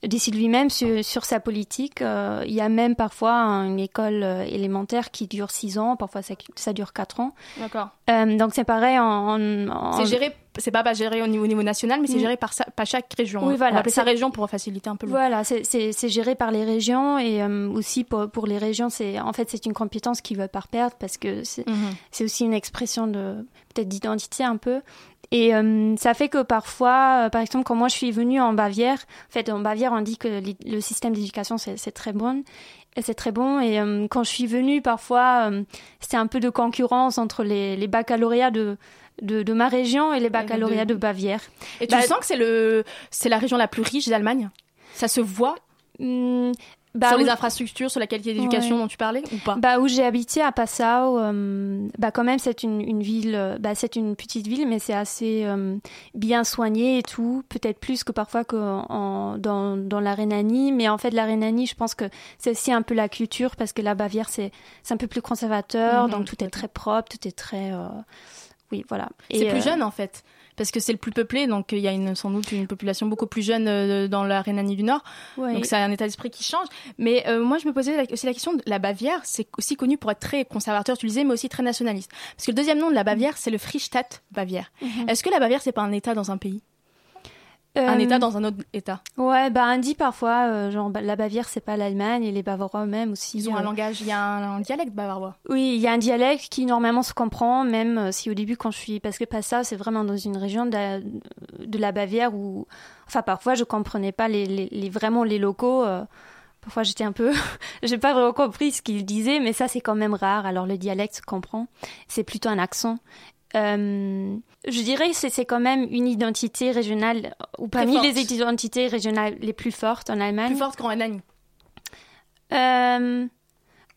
décide lui-même sur, sur sa politique. Euh, il y a même parfois une école euh, élémentaire qui dure six ans, parfois ça, ça dure quatre ans. D'accord. Euh, donc c'est pareil en, en- en- C'est géré, c'est pas, pas géré au niveau, au niveau national, mais c'est Mm. géré par, sa- par chaque région. Oui, On voilà. va ça C'est- région pour faciliter un peu le. Voilà, c'est- géré par les régions et euh, aussi pour, pour les régions, c'est en fait c'est une compétence qu'ils veulent pas perdre parce que c'est Mhm. c'est aussi une expression de peut-être d'identité un peu. Et euh, ça fait que parfois, euh, par exemple, quand moi je suis venue en Bavière, en fait en Bavière on dit que le système d'éducation c'est très bon. Et c'est très bon. Et euh, quand je suis venue, parfois, euh, c'était un peu de concurrence entre les, les baccalauréats de, de, de ma région et les baccalauréats de, Bavière. Et tu Bah, sens que c'est le, c'est la région la plus riche d'Allemagne? Ça se voit? Hmm, bah, sur les oui. infrastructures, sur la qualité d'éducation Ouais. dont tu parlais ou pas? Bah, où j'ai habité à Passau, euh, bah, quand même, c'est une, une ville, euh, bah, c'est une petite ville, mais c'est assez euh, bien soigné et tout. Peut-être plus que parfois que en, dans, dans la Rhénanie. Mais en fait, la Rhénanie, je pense que c'est aussi un peu la culture parce que la Bavière, c'est, c'est un peu plus conservateur. Mhm, donc, tout est très propre, tout est très. euh, oui, voilà. C'est plus jeune en fait, parce que c'est le plus peuplé, donc il y a une, sans doute une population beaucoup plus jeune euh, dans la Rhénanie du Nord. Ouais. Donc c'est un état d'esprit qui change. Mais euh, moi je me posais aussi la question de la Bavière, c'est aussi connu pour être très conservateur, tu le disais, mais aussi très nationaliste. Parce que le deuxième nom de la Bavière, c'est le Freistaat Bavière. Mhm. Est-ce que la Bavière c'est pas un état dans un pays? Un Euh, état dans un autre état Ouais, bah, on dit parfois, euh, genre, bah, la Bavière, c'est pas l'Allemagne et les Bavarois eux-mêmes aussi. Ils ont euh, un langage, il y a un, un dialecte bavarois. Oui, il y a un dialecte qui normalement se comprend, même euh, si au début quand je suis... Parce que Passau, c'est vraiment dans une région de la, de la Bavière où... Enfin, parfois, je comprenais pas les, les, les- vraiment les locaux. euh, Parfois, j'étais un peu... J'ai pas vraiment compris ce qu'ils disaient, mais ça, c'est quand même rare. Alors, le dialecte se comprend. C'est plutôt un accent. Euh, je dirais que c'est c'est quand même une identité régionale, ou parmi les identités régionales les plus fortes en Allemagne. Plus forte qu'en Rhénanie. Euh,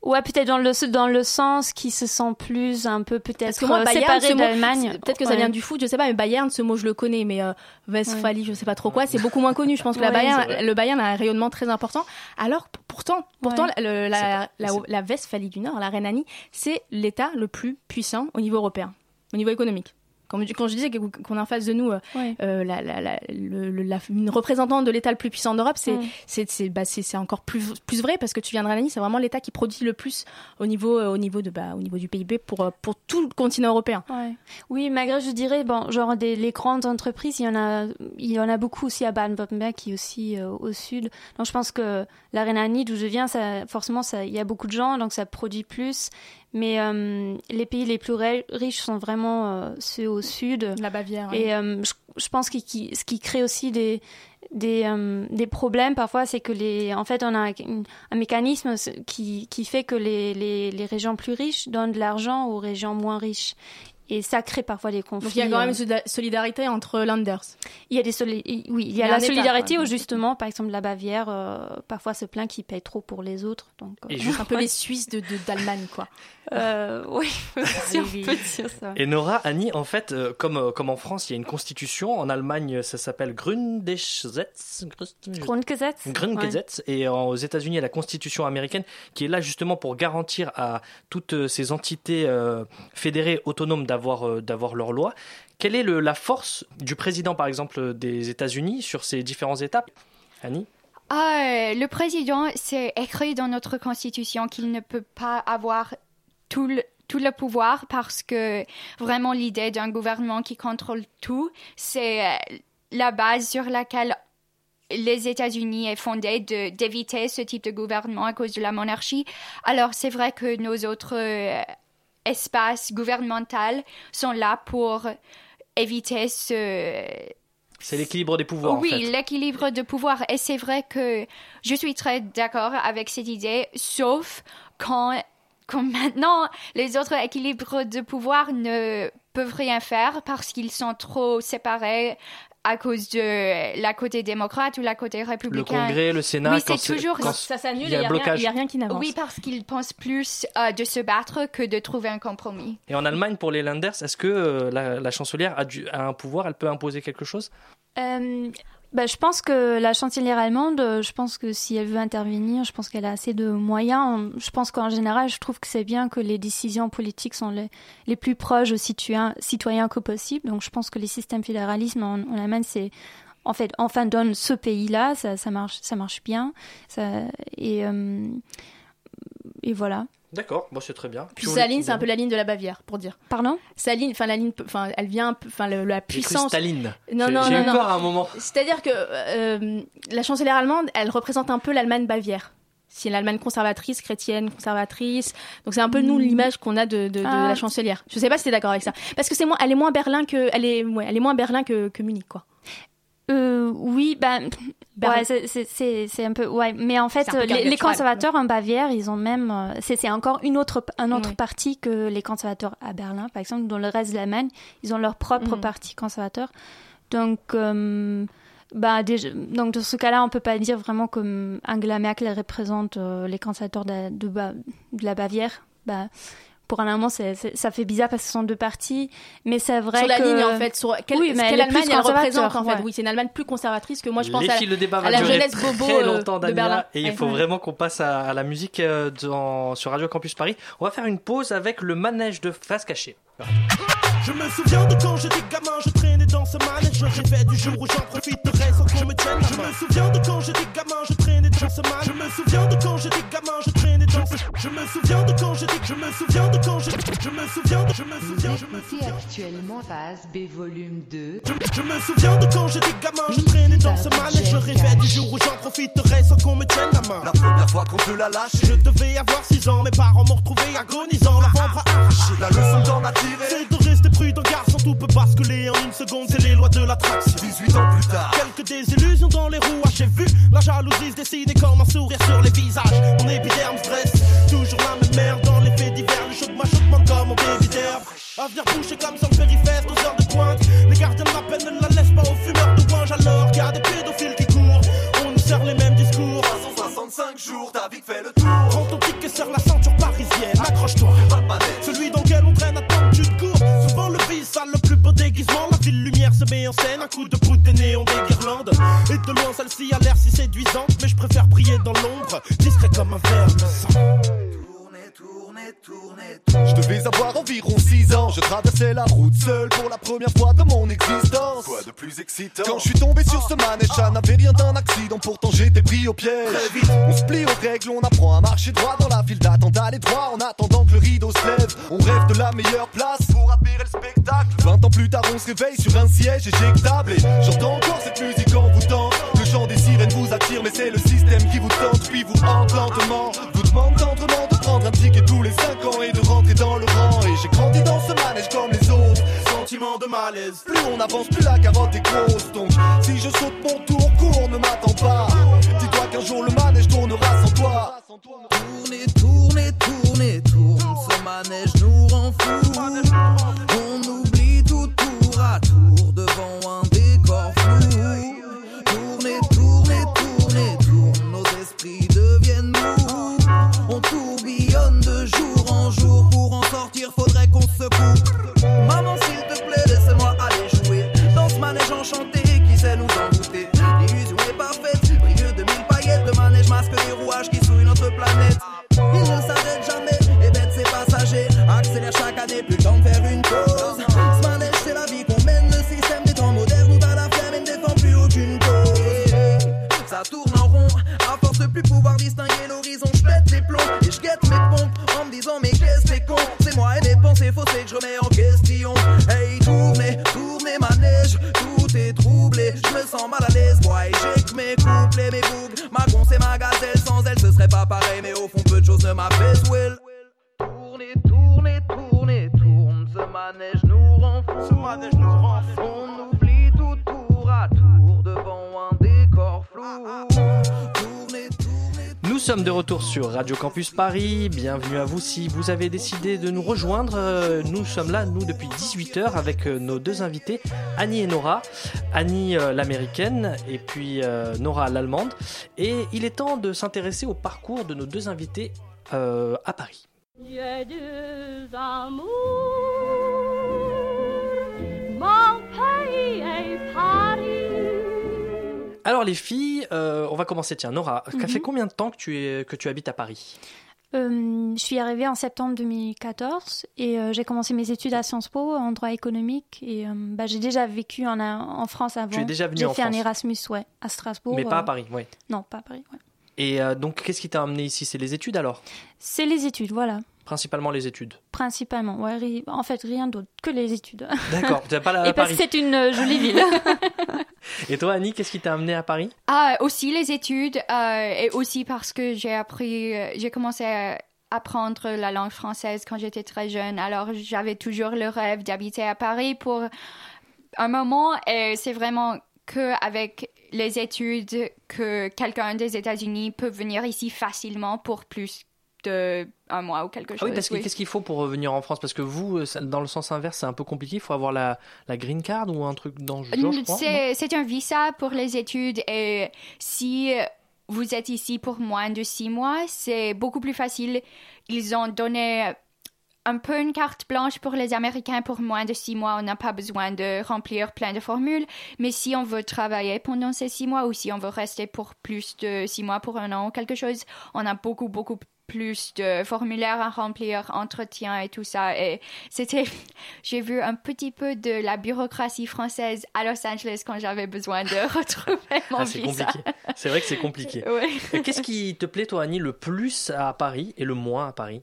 ouais, peut-être dans le dans le sens qui se sent plus un peu Parce peut-être que moi, euh, Bayern, séparé ce mot- d'Allemagne. Peut-être que ça Ouais. vient du foot, je sais pas, mais Bayern, ce mot je le connais, mais euh, Westphalie, je sais pas trop quoi, c'est beaucoup moins connu. Je pense que la Ouais, Bayern, le Bayern a un rayonnement très important. Alors pourtant, pourtant, Ouais. le- la, la Westphalie du Nord, la Rhénanie, c'est l'État le plus puissant au niveau européen, au niveau économique. Quand, quand je disais qu'on a en face de nous euh, Ouais. euh, la, la, la, le- le- la- une représentante de l'État le plus puissant d'Europe, c'est Mm. c'est c'est bah, encore plus plus vrai parce que tu viens de Rhénanie, c'est vraiment l'État qui produit le plus au niveau euh, au niveau de bah, au niveau du PIB pour pour tout le continent européen. Ouais. Oui, malgré, je dirais, bon, genre des, les grandes entreprises, il y en a, il y en a beaucoup aussi à Baden-Württemberg, qui est aussi euh, au sud. Donc, je pense que la Rhénanie, d'où je viens, ça, forcément, ça, il y a beaucoup de gens, donc ça produit plus. Mais euh, les pays les plus ri- riches sont vraiment euh, ceux au sud. La Bavière. Et euh, je, je pense que qui, ce qui crée aussi des des, des problèmes parfois, c'est que les, en fait, on a un, un mécanisme qui, qui fait que les, les, les régions plus riches donnent de l'argent aux régions moins riches. Et ça crée parfois des conflits. Donc il y a quand même euh. une solida- solidarité entre Landers. Il y a des soli- oui, il y a, la solidarité où justement, par exemple, la Bavière euh, parfois se plaint qu'ils payent trop pour les autres. Donc, euh, Et juste- un peu les Suisses de d'Allemagne quoi. euh, oui, si on peut dire ça. Et Nora, Annie, en fait, euh, comme, comme en France, il y a une constitution. En Allemagne, ça s'appelle Grundgesetz. Grundgesetz. Grundgesetz. Et en- aux États-Unis, il y a la constitution américaine qui est là justement pour garantir à toutes ces entités euh, fédérées autonomes d'avoir euh, d'avoir leur loi. Quelle est la force du président, par exemple, des États-Unis sur ces différentes étapes Annie? Ah, le président, c'est écrit dans notre constitution qu'il ne peut pas avoir tout le, pouvoir parce que vraiment l'idée d'un gouvernement qui contrôle tout, c'est euh, la base sur laquelle les États-Unis est fondé de- d'éviter ce type de gouvernement à cause de la monarchie. Alors c'est vrai que nos autres euh, espaces gouvernementaux sont là pour éviter ce, C'est l'équilibre des pouvoirs, oui, en fait. l'équilibre de pouvoir. Et c'est vrai que je suis très d'accord avec cette idée, sauf quand, quand maintenant les autres équilibres de pouvoir ne peuvent rien faire parce qu'ils sont trop séparés à cause de la côté démocrate ou la côté Le républicain. Congrès, le Sénat, Oui, c'est toujours quand Ça s'annule il a n'y a rien qui n'avance. Oui, parce qu'ils pensent plus euh, de se battre que de trouver un compromis. Et en Allemagne, pour les Landers, est-ce que euh, la, la chancelière a, du, a un pouvoir Elle peut imposer quelque chose? Euh, bah, je pense que la chancelière allemande, euh, je pense que si elle veut intervenir, je pense qu'elle a assez de moyens. Je pense qu'en général, je trouve que c'est bien que les décisions politiques sont les, les plus proches aux citoyens, que possible. Donc je pense que les systèmes fédéralisme en, en Allemagne, c'est en fait enfin donne ce pays-là, ça, ça marche, ça marche bien. Ça, et euh, et voilà. D'accord, bon, c'est très bien. Puis sa ligne, c'est un peu la ligne de la Bavière, pour dire. Pardon? Sa ligne, enfin la ligne, enfin elle vient, enfin la puissance. Staline. Non, J'ai- non, J'ai non, eu non. peur à un moment. C'est-à-dire que euh, la chancelière allemande, elle représente un peu l'Allemagne bavière. C'est l'Allemagne conservatrice, chrétienne, conservatrice. Donc c'est un peu nous l'image qu'on a de, de, de Ah. la chancelière. Je sais pas si t'es d'accord avec ça, parce que c'est moins, elle est moins Berlin que, elle est, ouais, elle est moins Berlin que, que Munich, quoi. Euh, oui, ben, ouais, c'est- un peu, ouais, mais en fait, les, conservateurs en Bavière, ils ont même, euh, c'est encore une autre, un autre Oui. parti que les conservateurs à Berlin, par exemple, dans le reste de l'Allemagne, ils ont leur propre Mhm. parti conservateur. Donc, euh, bah, déjà, donc dans ce cas-là, on peut pas dire vraiment que Angela Merkel représente euh, les conservateurs de, de la Bavière. Bah, pour un moment, c'est c'est- ça fait bizarre parce que ce sont deux partis, mais c'est vrai sur la que ligne en fait sur quelle, Oui, mais quelle elle est Allemagne elle représente en fait ouais. oui c'est une Allemagne plus conservatrice que moi je pense les à, filles, le débat à la jeunesse bobo très euh, longtemps, de Berlin et il Ouais. faut vraiment qu'on passe à, à la musique euh, dans- sur Radio Campus Paris. On va faire une pause avec le manège de face cachée. Je me souviens de quand j'étais gamin, je traînais dans ce manège, je rêvais du jour où j'en profiterais sans qu'on me tienne. Je me souviens de quand j'étais gamin, je ce manège. Je me souviens de quand j'étais gamin, je traînais dans ce. Je me souviens de quand j'étais, je me souviens de quand j'étais, je me souviens de, je me souviens, je me souviens. actuellement phase B volume 2. Je, je me souviens de quand j'étais gamin, je traînais dans ce manège, je rêvais du jour où j'en profiterais sans qu'on me tienne la main. La première fois qu'on te l'a lâché, Je devais avoir 6 ans, mes parents m'ont retrouvé agonisant, l'avant-bras arraché. la leçon t'en a tiré. C'est de rester prudent, tout peut basculer en une seconde, c'est les lois de l'attraction. 18 ans plus tard, Quelques désillusions dans les rouages, j'ai vu la jalousie se dessiner comme un sourire sur les visages. Mon épiderme stress, toujours la même merde dans les faits divers. Le choc m'achoppement comme mon baby d'herbe. À venir boucher comme sur le périphrère, aux heures de pointe. Les gardiens de la peine ne la laissent pas aux fumeurs de ouange. Alors y a des pédophiles qui courent, on nous sert les mêmes discours. 365 jours, t'as vite fait le tour. Prends ton ticket sur la ceinture parisienne, accroche-toi. Celui dans Le plus beau déguisement. La ville lumière se met en scène, un coup de poutre des néons, des guirlandes. Et de loin celle-ci a l'air si séduisante, mais je préfère briller dans l'ombre, discret comme un verre Je devais avoir environ 6 ans. Je traversais la route seul pour la première fois de mon existence. Quoi de plus excitant? Quand je suis tombé sur ce manège, ça n'avait rien d'un accident. Pourtant j'étais pris au piège. Très vite, on se plie aux règles, on apprend à marcher droit dans la file d'attente, aller droit en attendant que le rideau se lève. On rêve de la meilleure place pour admirer le spectacle. 20 ans plus tard, on se réveille sur un siège éjectable. Et j'entends encore cette musique en vous tente. Le chant des sirènes vous attire, mais c'est le système qui vous tente, puis vous hante lentement. Vous demande tendrement prendre un ticket tous les 5 ans et de rentrer dans le rang. Et j'ai grandi dans ce manège comme les autres. Sentiment de malaise. Plus on avance, plus la carotte est grosse. Donc, si je saute mon tour, cours, ne m'attends pas. Dis-toi qu'un jour le manège tournera sans toi. Tournez, Paris. Bienvenue à vous si vous avez décidé de nous rejoindre. Euh, Nous sommes là, nous, depuis 18h avec euh, nos deux invités, Annie et Nora. Annie euh, l'américaine et puis Nora l'allemande. Et il est temps de s'intéresser au parcours de nos deux invités à Paris. Alors les filles, euh, on va commencer. Tiens, Nora, ça Mhm. fait combien de temps que tu, es, que tu habites à Paris? Euh, je suis arrivée en septembre 2014 et euh, j'ai commencé mes études à Sciences Po en droit économique et euh, bah, j'ai déjà vécu en, en France avant. Tu es déjà venue J'ai en fait un France. Erasmus, ouais, à Strasbourg. Mais pas à Paris, oui. Non, pas à Paris, ouais. Et donc, qu'est-ce qui t'a amené ici? C'est les études alors? C'est les études, voilà. Principalement les études. Principalement, ouais. En fait, rien d'autre que les études. D'accord, tu n'as pas la Et parce Paris. que c'est une jolie ville. Et toi, Annie, qu'est-ce qui t'a amené à Paris? Ah, aussi les études euh, et aussi parce que j'ai appris, euh, j'ai commencé à apprendre la langue française quand j'étais très jeune. Alors j'avais toujours le rêve d'habiter à Paris pour un moment et c'est vraiment qu'avec les études, que quelqu'un des États-Unis peut venir ici facilement pour plus de un mois ou quelque chose. Ah oui, parce que oui. qu'est-ce qu'il faut pour revenir en France? Parce que vous, euh, dans le sens inverse, c'est un peu compliqué. Il faut avoir la, la green card ou un truc dans ce genre, c'est un visa pour les études et si vous êtes ici pour moins de six mois, c'est beaucoup plus facile. Ils ont donné un peu une carte blanche pour les Américains pour moins de six mois. On n'a pas besoin de remplir plein de formules. Mais si on veut travailler pendant ces six mois ou si on veut rester pour plus de six mois, pour un an ou quelque chose, on a beaucoup, beaucoup plus de formulaires à remplir, entretiens et tout ça. Et c'était, j'ai vu un petit peu de la bureaucratie française à Los Angeles quand j'avais besoin de retrouver mon Ah, c'est visa. compliqué. C'est vrai que c'est compliqué. Ouais. Qu'est-ce qui te plaît, toi, Annie, le plus à Paris et le moins à Paris?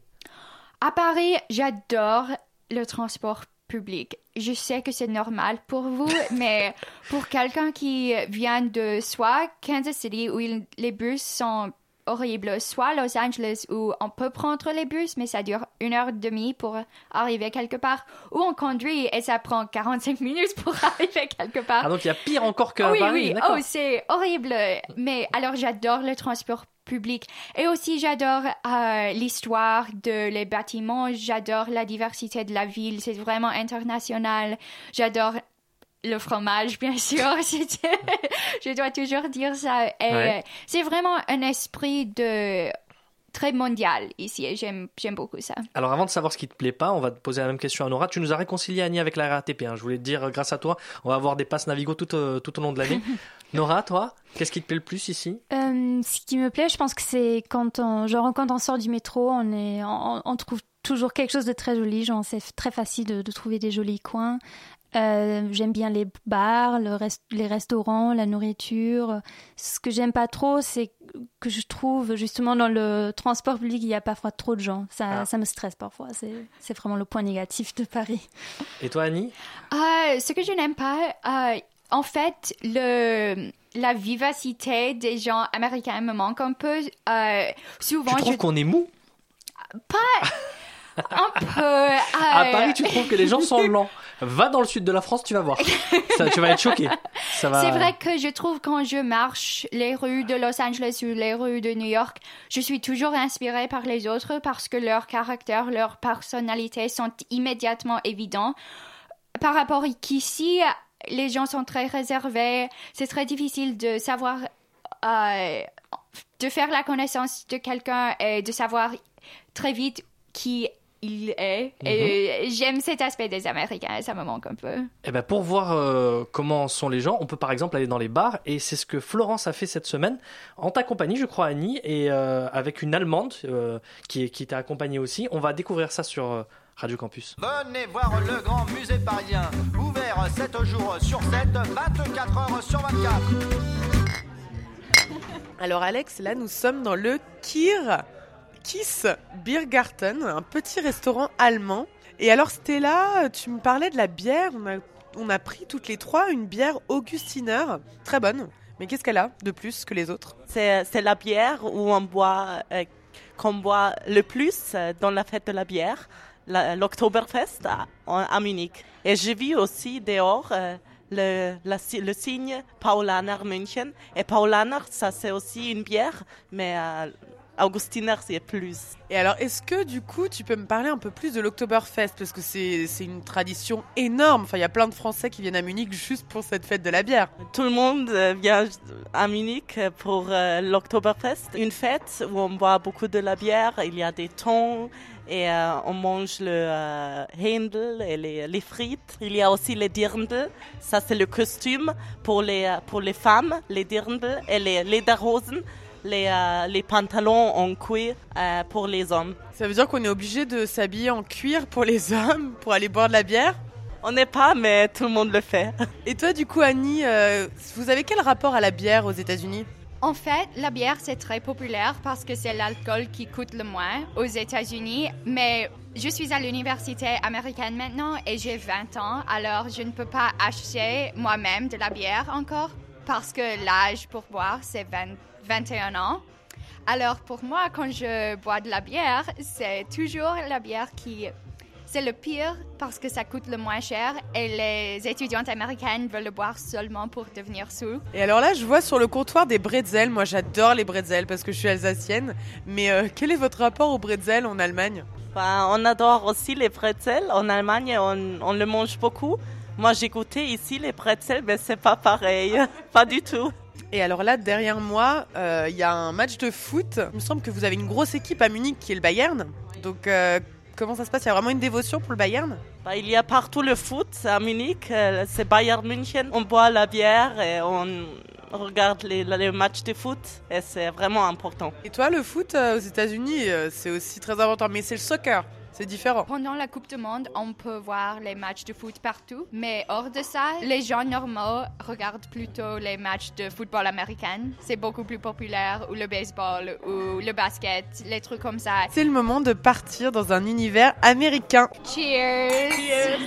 À Paris, j'adore le transport public. Je sais que c'est normal pour vous, mais pour quelqu'un qui vient de soit Kansas City où il- les bus sont horribles, soit Los Angeles où on peut prendre les bus, mais ça dure une heure et demie pour arriver quelque part, ou on conduit et ça prend 45 minutes pour arriver quelque part. Ah, donc il y a pire encore qu'à oui, Paris, oui. Oh, c'est horrible. Mais alors, j'adore le transport public. Et aussi, j'adore euh, l'histoire de les bâtiments. J'adore la diversité de la ville. C'est vraiment international. J'adore le fromage, bien sûr. C'était- Je dois toujours dire ça. Et Ouais. euh, c'est vraiment un esprit de très mondial ici. Et j'aime j'aime beaucoup ça. Alors avant de savoir ce qui te plaît pas, on va te poser la même question à Nora. Tu nous as réconcilié Annie avec la RATP. hein. Je voulais te dire, euh, grâce à toi, on va avoir des passes Navigo tout, euh, tout au long de l'année. Nora, toi, qu'est-ce qui te plaît le plus ici? Euh, ce qui me plaît, je pense que c'est quand on, genre, quand on sort du métro, on, est, on, on trouve toujours quelque chose de très joli. Genre, c'est très facile de, de trouver des jolis coins. Euh, j'aime bien les bars, le rest- les restaurants, la nourriture. Ce que j'aime pas trop, c'est que je trouve justement dans le transport public, il y a parfois trop de gens. Ça, Ah. ça me stresse parfois. C'est c'est vraiment le point négatif de Paris. Et toi, Annie? Euh, ce que je n'aime pas, euh, en fait, le, la vivacité des gens américains me manque un peu. Euh, souvent, Tu trouves je... qu'on est mou? Pas un peu. euh, À Paris, tu trouves que les gens sont lents. Va dans le sud de la France, tu vas voir. Ça, tu vas être choqué. C'est vrai que je trouve quand je marche les rues de Los Angeles ou les rues de New York, je suis toujours inspirée par les autres parce que leur caractère, leur personnalité sont immédiatement évidents. Par rapport qu'ici, les gens sont très réservés. C'est très difficile de savoir, euh, de faire la connaissance de quelqu'un et de savoir très vite qui il est. Et j'aime cet aspect des Américains, ça me manque un peu. Eh ben pour voir euh, comment sont les gens, on peut par exemple aller dans les bars et c'est ce que Florence a fait cette semaine en ta compagnie, je crois, Annie, et euh, avec une Allemande euh, qui, qui t'a accompagnée aussi. On va découvrir ça sur euh, Radio Campus. Venez voir le grand musée parisien, ouvert 7 jours sur 7, 24 heures sur 24. Alors Alex, là nous sommes dans le Kir Kiss Biergarten, un petit restaurant allemand. Et alors Stella, tu me parlais de la bière. On a, on a pris toutes les trois une bière Augustiner, très bonne. Mais qu'est-ce qu'elle a de plus que les autres? C'est la bière où on boit, euh, qu'on boit le plus dans la fête de la bière, l'Oktoberfest à, Munich. Et j'ai vu aussi dehors euh, le, la le signe Paulaner München. Et Paulaner, ça c'est aussi une bière, mais euh, Augustiner c'est plus. Et alors, est-ce que du coup, tu peux me parler un peu plus de l'Oktoberfest Parce que c'est une tradition énorme. Enfin, il y a plein de Français qui viennent à Munich juste pour cette fête de la bière. Tout le monde euh, vient à Munich pour euh, l'Oktoberfest, une fête où on boit beaucoup de la bière, il y a des thons et euh, on mange le euh, Händel et les, les frites. Il y a aussi les Dirndl, ça c'est le costume pour les, pour les femmes, les Dirndl et les Lederhosen, les, euh, les pantalons en cuir euh, pour les hommes. Ça veut dire qu'on est obligé de s'habiller en cuir pour les hommes pour aller boire de la bière? On n'est pas, mais tout le monde le fait. Et toi, du coup, Annie, euh, vous avez quel rapport à la bière aux États-Unis? En fait, la bière, c'est très populaire parce que c'est l'alcool qui coûte le moins aux États-Unis. Mais je suis à l'université américaine maintenant et j'ai 20 ans, alors je ne peux pas acheter moi-même de la bière encore parce que l'âge pour boire, c'est 20 21 ans. Alors pour moi, quand je bois de la bière, c'est toujours la bière qui C'est le pire parce que ça coûte le moins cher et les étudiantes américaines veulent le boire seulement pour devenir sous. Et alors là, je vois sur le comptoir des bretzels. Moi, j'adore les bretzels parce que je suis alsacienne. Mais euh, quel est votre rapport aux bretzels en Allemagne? Ben, on adore aussi les pretzels. En Allemagne, on, on le mange beaucoup. Moi, j'ai goûté ici les pretzels, mais c'est pas pareil. pas du tout. Et alors là, derrière moi, euh, il y a un match de foot. Il me semble que vous avez une grosse équipe à Munich qui est le Bayern. Donc, euh, comment ça se passe? Il y a vraiment une dévotion pour le Bayern? Ben, il y a partout le foot à Munich. euh, C'est Bayern München. On boit la bière et on regarde les, les matchs de foot. Et c'est vraiment important. Et toi, le foot aux États-Unis, c'est aussi très important. Mais c'est le soccer. C'est différent. Pendant la Coupe du Monde, on peut voir les matchs de foot partout, mais hors de ça, les gens normaux regardent plutôt les matchs de football américain. C'est beaucoup plus populaire, ou le baseball, ou le basket, les trucs comme ça. C'est le moment de partir dans un univers américain. Cheers!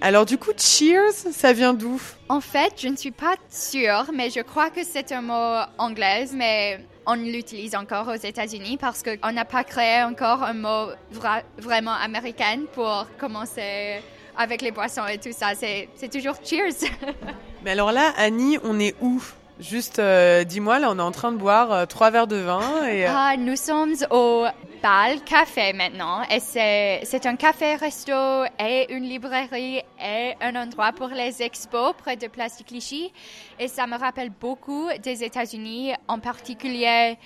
Alors du coup, cheers, ça vient d'où? En fait, je ne suis pas sûre, mais je crois que c'est un mot anglais, mais on l'utilise encore aux États-Unis parce qu'on n'a pas créé encore un mot vra- vraiment américain pour commencer avec les boissons et tout ça. C'est c'est toujours cheers. Mais alors là, Annie, on est où? Juste, euh, dis-moi, là, on est en train de boire euh, trois verres de vin et... euh, Ah, nous sommes au Bal Café maintenant et c'est c'est un café-resto et une librairie et un endroit pour les expos près de Place du Clichy. Et ça me rappelle beaucoup des États-Unis, en particulier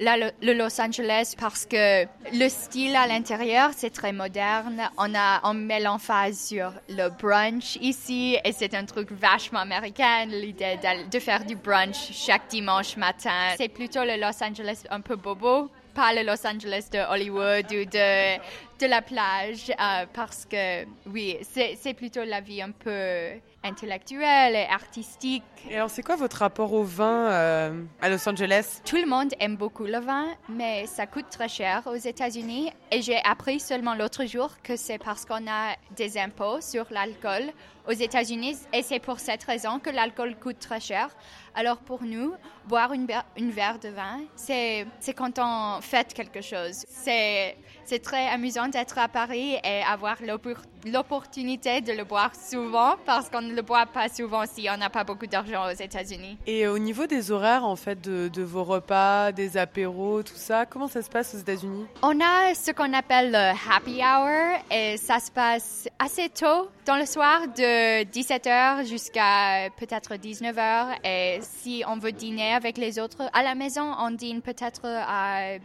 le, Los Angeles parce que le style à l'intérieur c'est très moderne. On a on met l'emphase sur le brunch ici et c'est un truc vachement américain l'idée d'all- de faire du brunch chaque dimanche matin. C'est plutôt le Los Angeles un peu bobo, pas le Los Angeles de Hollywood ou de de la plage euh, parce que oui c'est plutôt la vie un peu intellectuelle et artistique. Et alors, c'est quoi votre rapport au vin euh, à Los Angeles? Tout le monde aime beaucoup le vin, mais ça coûte très cher aux États-Unis. Et j'ai appris seulement l'autre jour que c'est parce qu'on a des impôts sur l'alcool aux États-Unis. Et c'est pour cette raison que l'alcool coûte très cher. Alors pour nous, boire une, une verre de vin, c'est quand on fête quelque chose. C'est très amusant d'être à Paris et avoir l'oppor- l'opportunité de le boire souvent parce qu'on ne le boit pas souvent si on n'a pas beaucoup d'argent aux États-Unis. Et au niveau des horaires, en fait, de, de vos repas, des apéros, tout ça, comment ça se passe aux États-Unis? On a ce qu'on appelle le happy hour et ça se passe assez tôt dans le soir de 17h jusqu'à peut-être 19h et si on veut dîner avec les autres à la maison, on dîne peut-être à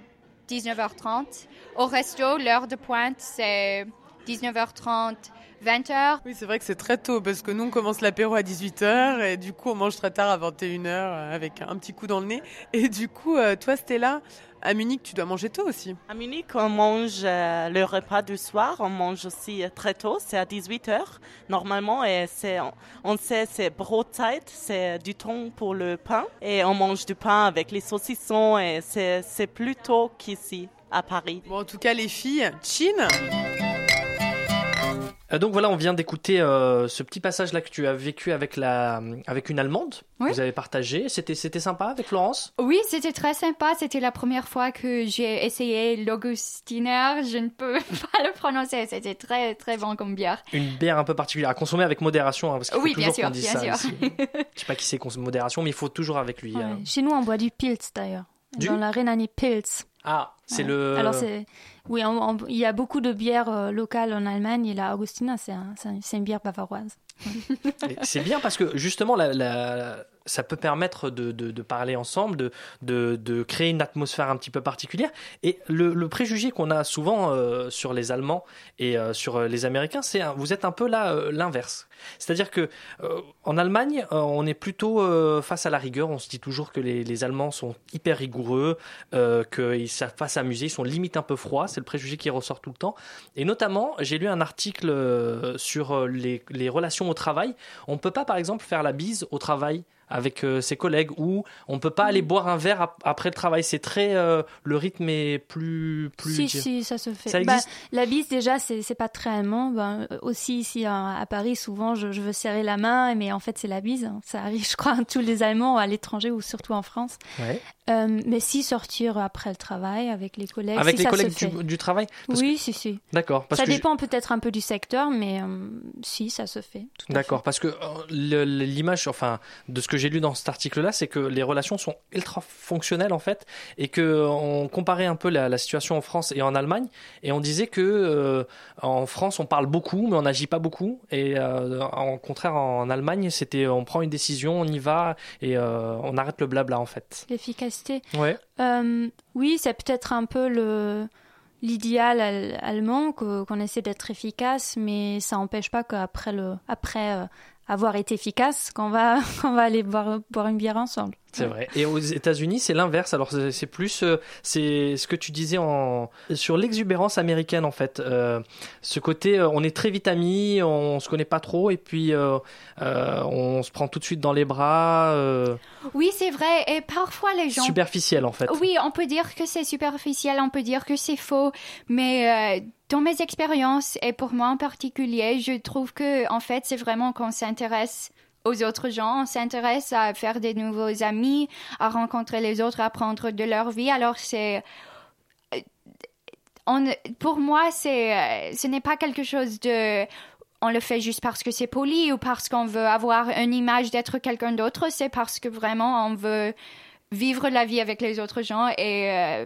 19h30. Au resto, l'heure de pointe, c'est 19h30, 20h. Oui, c'est vrai que c'est très tôt parce que nous, on commence l'apéro à 18h et du coup, on mange très tard à 21h euh, avec un petit coup dans le nez. Et du coup, euh, toi, Stella, à Munich, tu dois manger tôt aussi. À Munich, on mange euh, le repas du soir. On mange aussi euh, très tôt, c'est à 18h normalement. Et c'est, on, sait, c'est Brotzeit, c'est du temps pour le pain. Et on mange du pain avec les saucissons et c'est, c'est plus tôt qu'ici, à Paris. Bon, en tout cas, les filles, chin donc voilà, on vient d'écouter euh, ce petit passage là que tu as vécu avec la avec une allemande. Oui. Vous avez partagé. C'était c'était sympa avec Florence. Oui, c'était très sympa. C'était la première fois que j'ai essayé l'Augustiner. Je ne peux pas le prononcer. C'était très, très bon comme bière. Une bière un peu particulière à consommer avec modération hein, parce qu'il faut Oui, bien toujours sûr, qu'on dise ça sûr. ici. Je sais pas qui c'est consomme modération, mais il faut toujours avec lui. Ouais. hein. Chez nous, on boit du Pils d'ailleurs. Du Dans la Rhénanie Pils. Ah, c'est Ouais. le. Alors c'est, oui, on- on- il y a beaucoup de bières euh, locales en Allemagne et la Augustina, c'est un- une bière bavaroise. C'est bien parce que justement, la, la- ça peut permettre de, parler ensemble, de, créer une atmosphère un petit peu particulière. Et le, préjugé qu'on a souvent euh, sur les Allemands et euh, sur les Américains, c'est vous êtes un peu là euh, l'inverse. C'est-à-dire que euh, en Allemagne, euh, on est plutôt euh, face à la rigueur. On se dit toujours que les, Allemands sont hyper rigoureux, euh, qu'ils savent pas s'amuser, ils sont limite un peu froids. C'est le préjugé qui ressort tout le temps. Et notamment, j'ai lu un article euh, sur euh, les relations au travail. On ne peut pas, par exemple, faire la bise au travail avec euh, ses collègues où on peut pas aller boire un verre ap- après le travail. C'est très euh, le rythme est plus plus. Si, si, ça se fait. Ça Bah, la bise, déjà, c'est c'est pas très allemand. Ben, euh, aussi, ici à, à Paris, souvent, je, je veux serrer la main, mais en fait, c'est la bise. Ça arrive, je crois, à tous les Allemands à l'étranger ou surtout en France. Ouais. Euh, mais si sortir après le travail avec les collègues, Avec si les ça collègues se du, du travail? Parce Oui, si, si. D'accord. Ça que je- dépend peut-être un peu du secteur, mais si, ça se fait. D'accord, parce que l'image, enfin, de ce que j'ai lu dans cet article-là, c'est que les relations sont ultra fonctionnelles en fait, et que on comparait un peu la, la situation en France et en Allemagne, et on disait que euh, en France on parle beaucoup, mais on n'agit pas beaucoup, et euh, en contraire en Allemagne, c'était on prend une décision, on y va, et euh, on arrête le blabla en fait. L'efficacité. Ouais. Euh, oui, c'est peut-être un peu le l'idéal al- allemand que- qu'on essaie d'être efficace, mais ça n'empêche pas qu'après le après avoir été efficace, qu'on va qu'on va aller boire boire une bière ensemble. C'est vrai. Et aux États-Unis, c'est l'inverse. Alors c'est plus, euh, c'est ce que tu disais en sur l'exubérance américaine en fait. Euh, ce côté, euh, on est très vite amis, on se connaît pas trop, et puis euh, euh, on se prend tout de suite dans les bras. euh, Oui, c'est vrai. Et parfois, les gens. superficiel en fait. Oui, on peut dire que c'est superficiel, on peut dire que c'est faux, mais euh, dans mes expériences et pour moi en particulier, je trouve que en fait, c'est vraiment qu'on s'intéresse aux autres gens, on s'intéresse à faire des nouveaux amis, à rencontrer les autres, à apprendre de leur vie. Alors c'est euh, pour moi, c'est, euh, ce n'est pas quelque chose de, on le fait juste parce que c'est poli ou parce qu'on veut avoir une image d'être quelqu'un d'autre. C'est parce que vraiment on veut vivre la vie avec les autres gens et euh,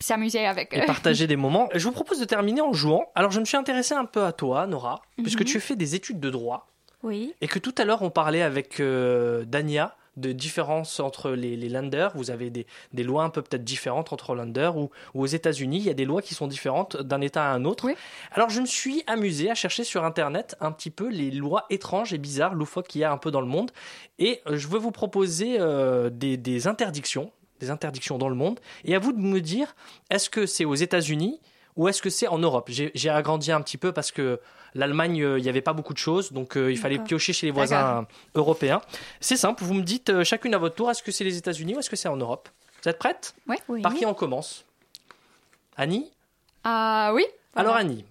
s'amuser avec eux. Et partager des moments. Je vous propose de terminer en jouant. Alors je me suis intéressé un peu à toi, Nora, puisque Mhm. tu fais des études de droit. Oui. Et que tout à l'heure, on parlait avec euh, Dania de différences entre les, les lenders. Vous avez des, des lois un peu peut-être différentes entre lenders ou, ou aux États-Unis, il y a des lois qui sont différentes d'un État à un autre. Alors, je me suis amusé à chercher sur Internet un petit peu les lois étranges et bizarres, loufoques qu'il y a un peu dans le monde. Et euh, je veux vous proposer euh, des, des interdictions, des interdictions dans le monde. Et à vous de me dire, est-ce que c'est aux États-Unis ou est-ce que c'est en Europe? J'ai j'ai agrandi un petit peu parce que l'Allemagne, euh, il n'y avait pas beaucoup de choses, donc euh, il fallait piocher chez les voisins européens. C'est simple, vous me dites euh, chacune à votre tour, est-ce que c'est les États-Unis ou est-ce que c'est en Europe? Vous êtes prête? Oui. Par qui on commence? Annie? Ah oui. Alors Annie,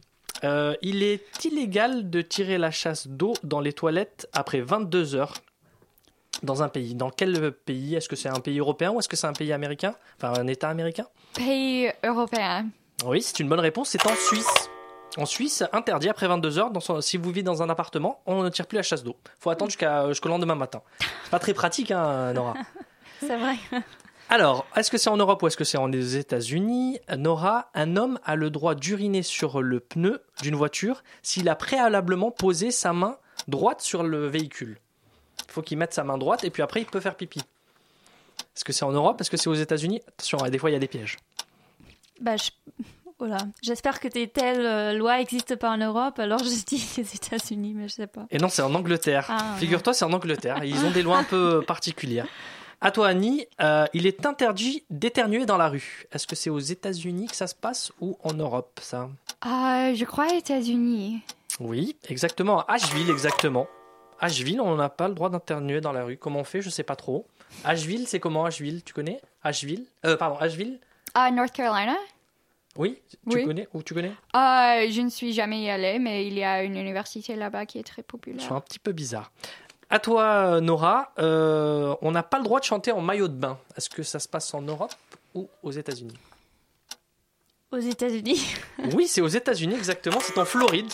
euh, il est illégal de tirer la chasse d'eau dans les toilettes après 22 heures dans un pays. Dans quel pays? Est-ce que c'est un pays européen ou est-ce que c'est un pays américain? Enfin, un État américain? Pays européen. Oui, c'est une bonne réponse. C'est en Suisse. En Suisse, interdit après 22 heures. Dans son- si vous vivez dans un appartement, on ne tire plus la chasse d'eau. faut attendre jusqu'à, jusqu'au lendemain matin. C'est pas très pratique, hein, Nora. C'est vrai. Alors, est-ce que c'est en Europe ou est-ce que c'est en les États-Unis? Nora, un homme a le droit d'uriner sur le pneu d'une voiture s'il a préalablement posé sa main droite sur le véhicule. Il faut qu'il mette sa main droite et puis après il peut faire pipi. Est-ce que c'est en Europe? Est-ce que c'est aux États-Unis? Attention, hein, des fois il y a des pièges. Bah, je- voilà. J'espère que des telles euh, lois n'existent pas en Europe, alors je dis les États-Unis, mais je sais pas. Et non, c'est en Angleterre. Ah, Figure-toi, c'est en Angleterre. Ils ont des lois un peu particulières. À toi, Annie, euh, il est interdit d'éternuer dans la rue. Est-ce que c'est aux États-Unis que ça se passe ou en Europe, ça? Ah, je crois États-Unis. Oui, exactement. À Asheville, exactement. Asheville, on n'a pas le droit d'internuer dans la rue. Comment on fait? Je sais pas trop. Asheville, c'est comment Asheville? Tu connais? Asheville? Euh, Pardon, Asheville? Ah, North Carolina? Oui Tu Oui. connais? Ou tu connais? Ah, je ne suis jamais y allée, mais il y a une université là-bas qui est très Ils populaire. sont un petit peu bizarres. À toi, Nora, euh, on n'a pas le droit de chanter en maillot de bain. Est-ce que ça se passe en Europe ou aux États-Unis? Aux États-Unis. Oui, c'est aux États-Unis, exactement. C'est en Floride.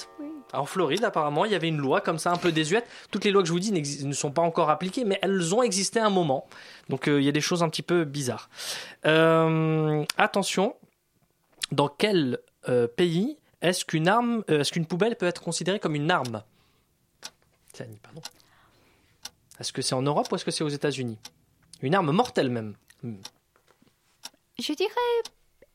En Floride, apparemment, il y avait une loi comme ça, un peu désuète. Toutes les lois que je vous dis ne sont pas encore appliquées, mais elles ont existé à un moment. Donc, euh, il y a des choses un petit peu bizarres. Euh, attention, dans quel euh, pays est-ce qu'une arme, est-ce qu'une poubelle peut être considérée comme une arme? Pardon. Est-ce que c'est en Europe ou est-ce que c'est aux États-Unis? Une arme mortelle même. Hmm. Je dirais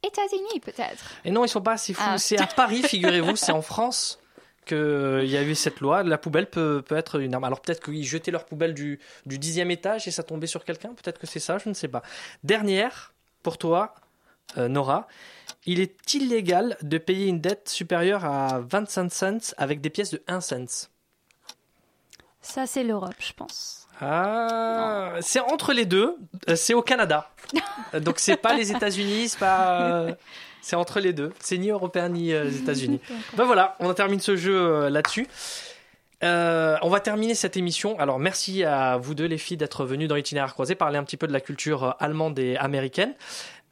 États-Unis peut-être. Et non, ils sont pas assez fous. Ah. C'est à Paris, figurez-vous, c'est en France qu'il y a eu cette loi. La poubelle peut, peut être une arme. Alors peut-être qu'ils jetaient leur poubelle du, du dixième étage et ça tombait sur quelqu'un. Peut-être que c'est ça, je ne sais pas. Dernière, pour toi, euh, Nora. Il est illégal de payer une dette supérieure à 25 cents avec des pièces de 1 cent. Ça, c'est l'Europe, je pense. Ah, c'est entre les deux. Euh, C'est au Canada. Euh, Donc c'est pas les États-Unis, c'est pas. C'est entre les deux. C'est ni européen ni euh, les États-Unis. ben voilà, on termine ce jeu euh, là-dessus. Euh, on va terminer cette émission. Alors merci à vous deux les filles d'être venues dans l'itinéraire croisé parler un petit peu de la culture allemande et américaine.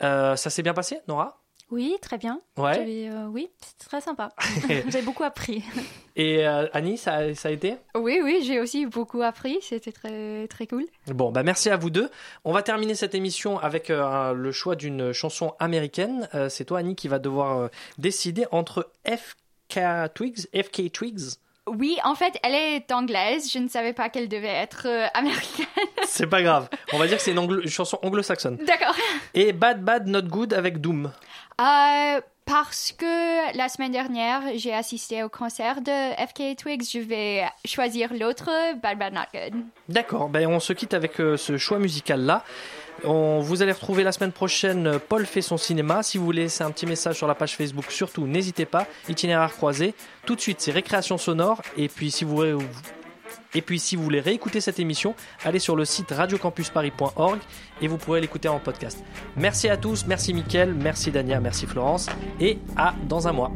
Ça s'est bien passé, Nora? Oui, très bien. Ouais. J'avais, euh, oui, c'est très sympa. J'ai beaucoup appris. Et euh, Annie, ça, ça a été? Oui, oui, j'ai aussi beaucoup appris. C'était très, très cool. Bon, bah merci à vous deux. On va terminer cette émission avec euh, le choix d'une chanson américaine. Euh, c'est toi, Annie, qui va devoir euh, décider entre FK Twigs, FK Twigs. Oui, en fait, elle est anglaise. Je ne savais pas qu'elle devait être euh, américaine. C'est pas grave. On va dire que c'est une, anglo- une chanson anglo-saxonne. D'accord. Et Bad Bad Not Good avec Doom. Euh, parce que la semaine dernière, j'ai assisté au concert de FK Twigs, je vais choisir l'autre, Bad Bad Not Good. D'accord, ben on se quitte avec euh, ce choix musical-là. On, vous allez retrouver la semaine prochaine euh, Paul fait son cinéma. Si vous voulez laisser un petit message sur la page Facebook, surtout n'hésitez pas. Itinéraire croisé. Tout de suite, c'est récréation sonore. Et puis si vous, et puis si vous voulez réécouter cette émission, allez sur le site radiocampusparis.org et vous pourrez l'écouter en podcast. Merci à tous, merci Mickaël, merci Dania, merci Florence et à dans un mois.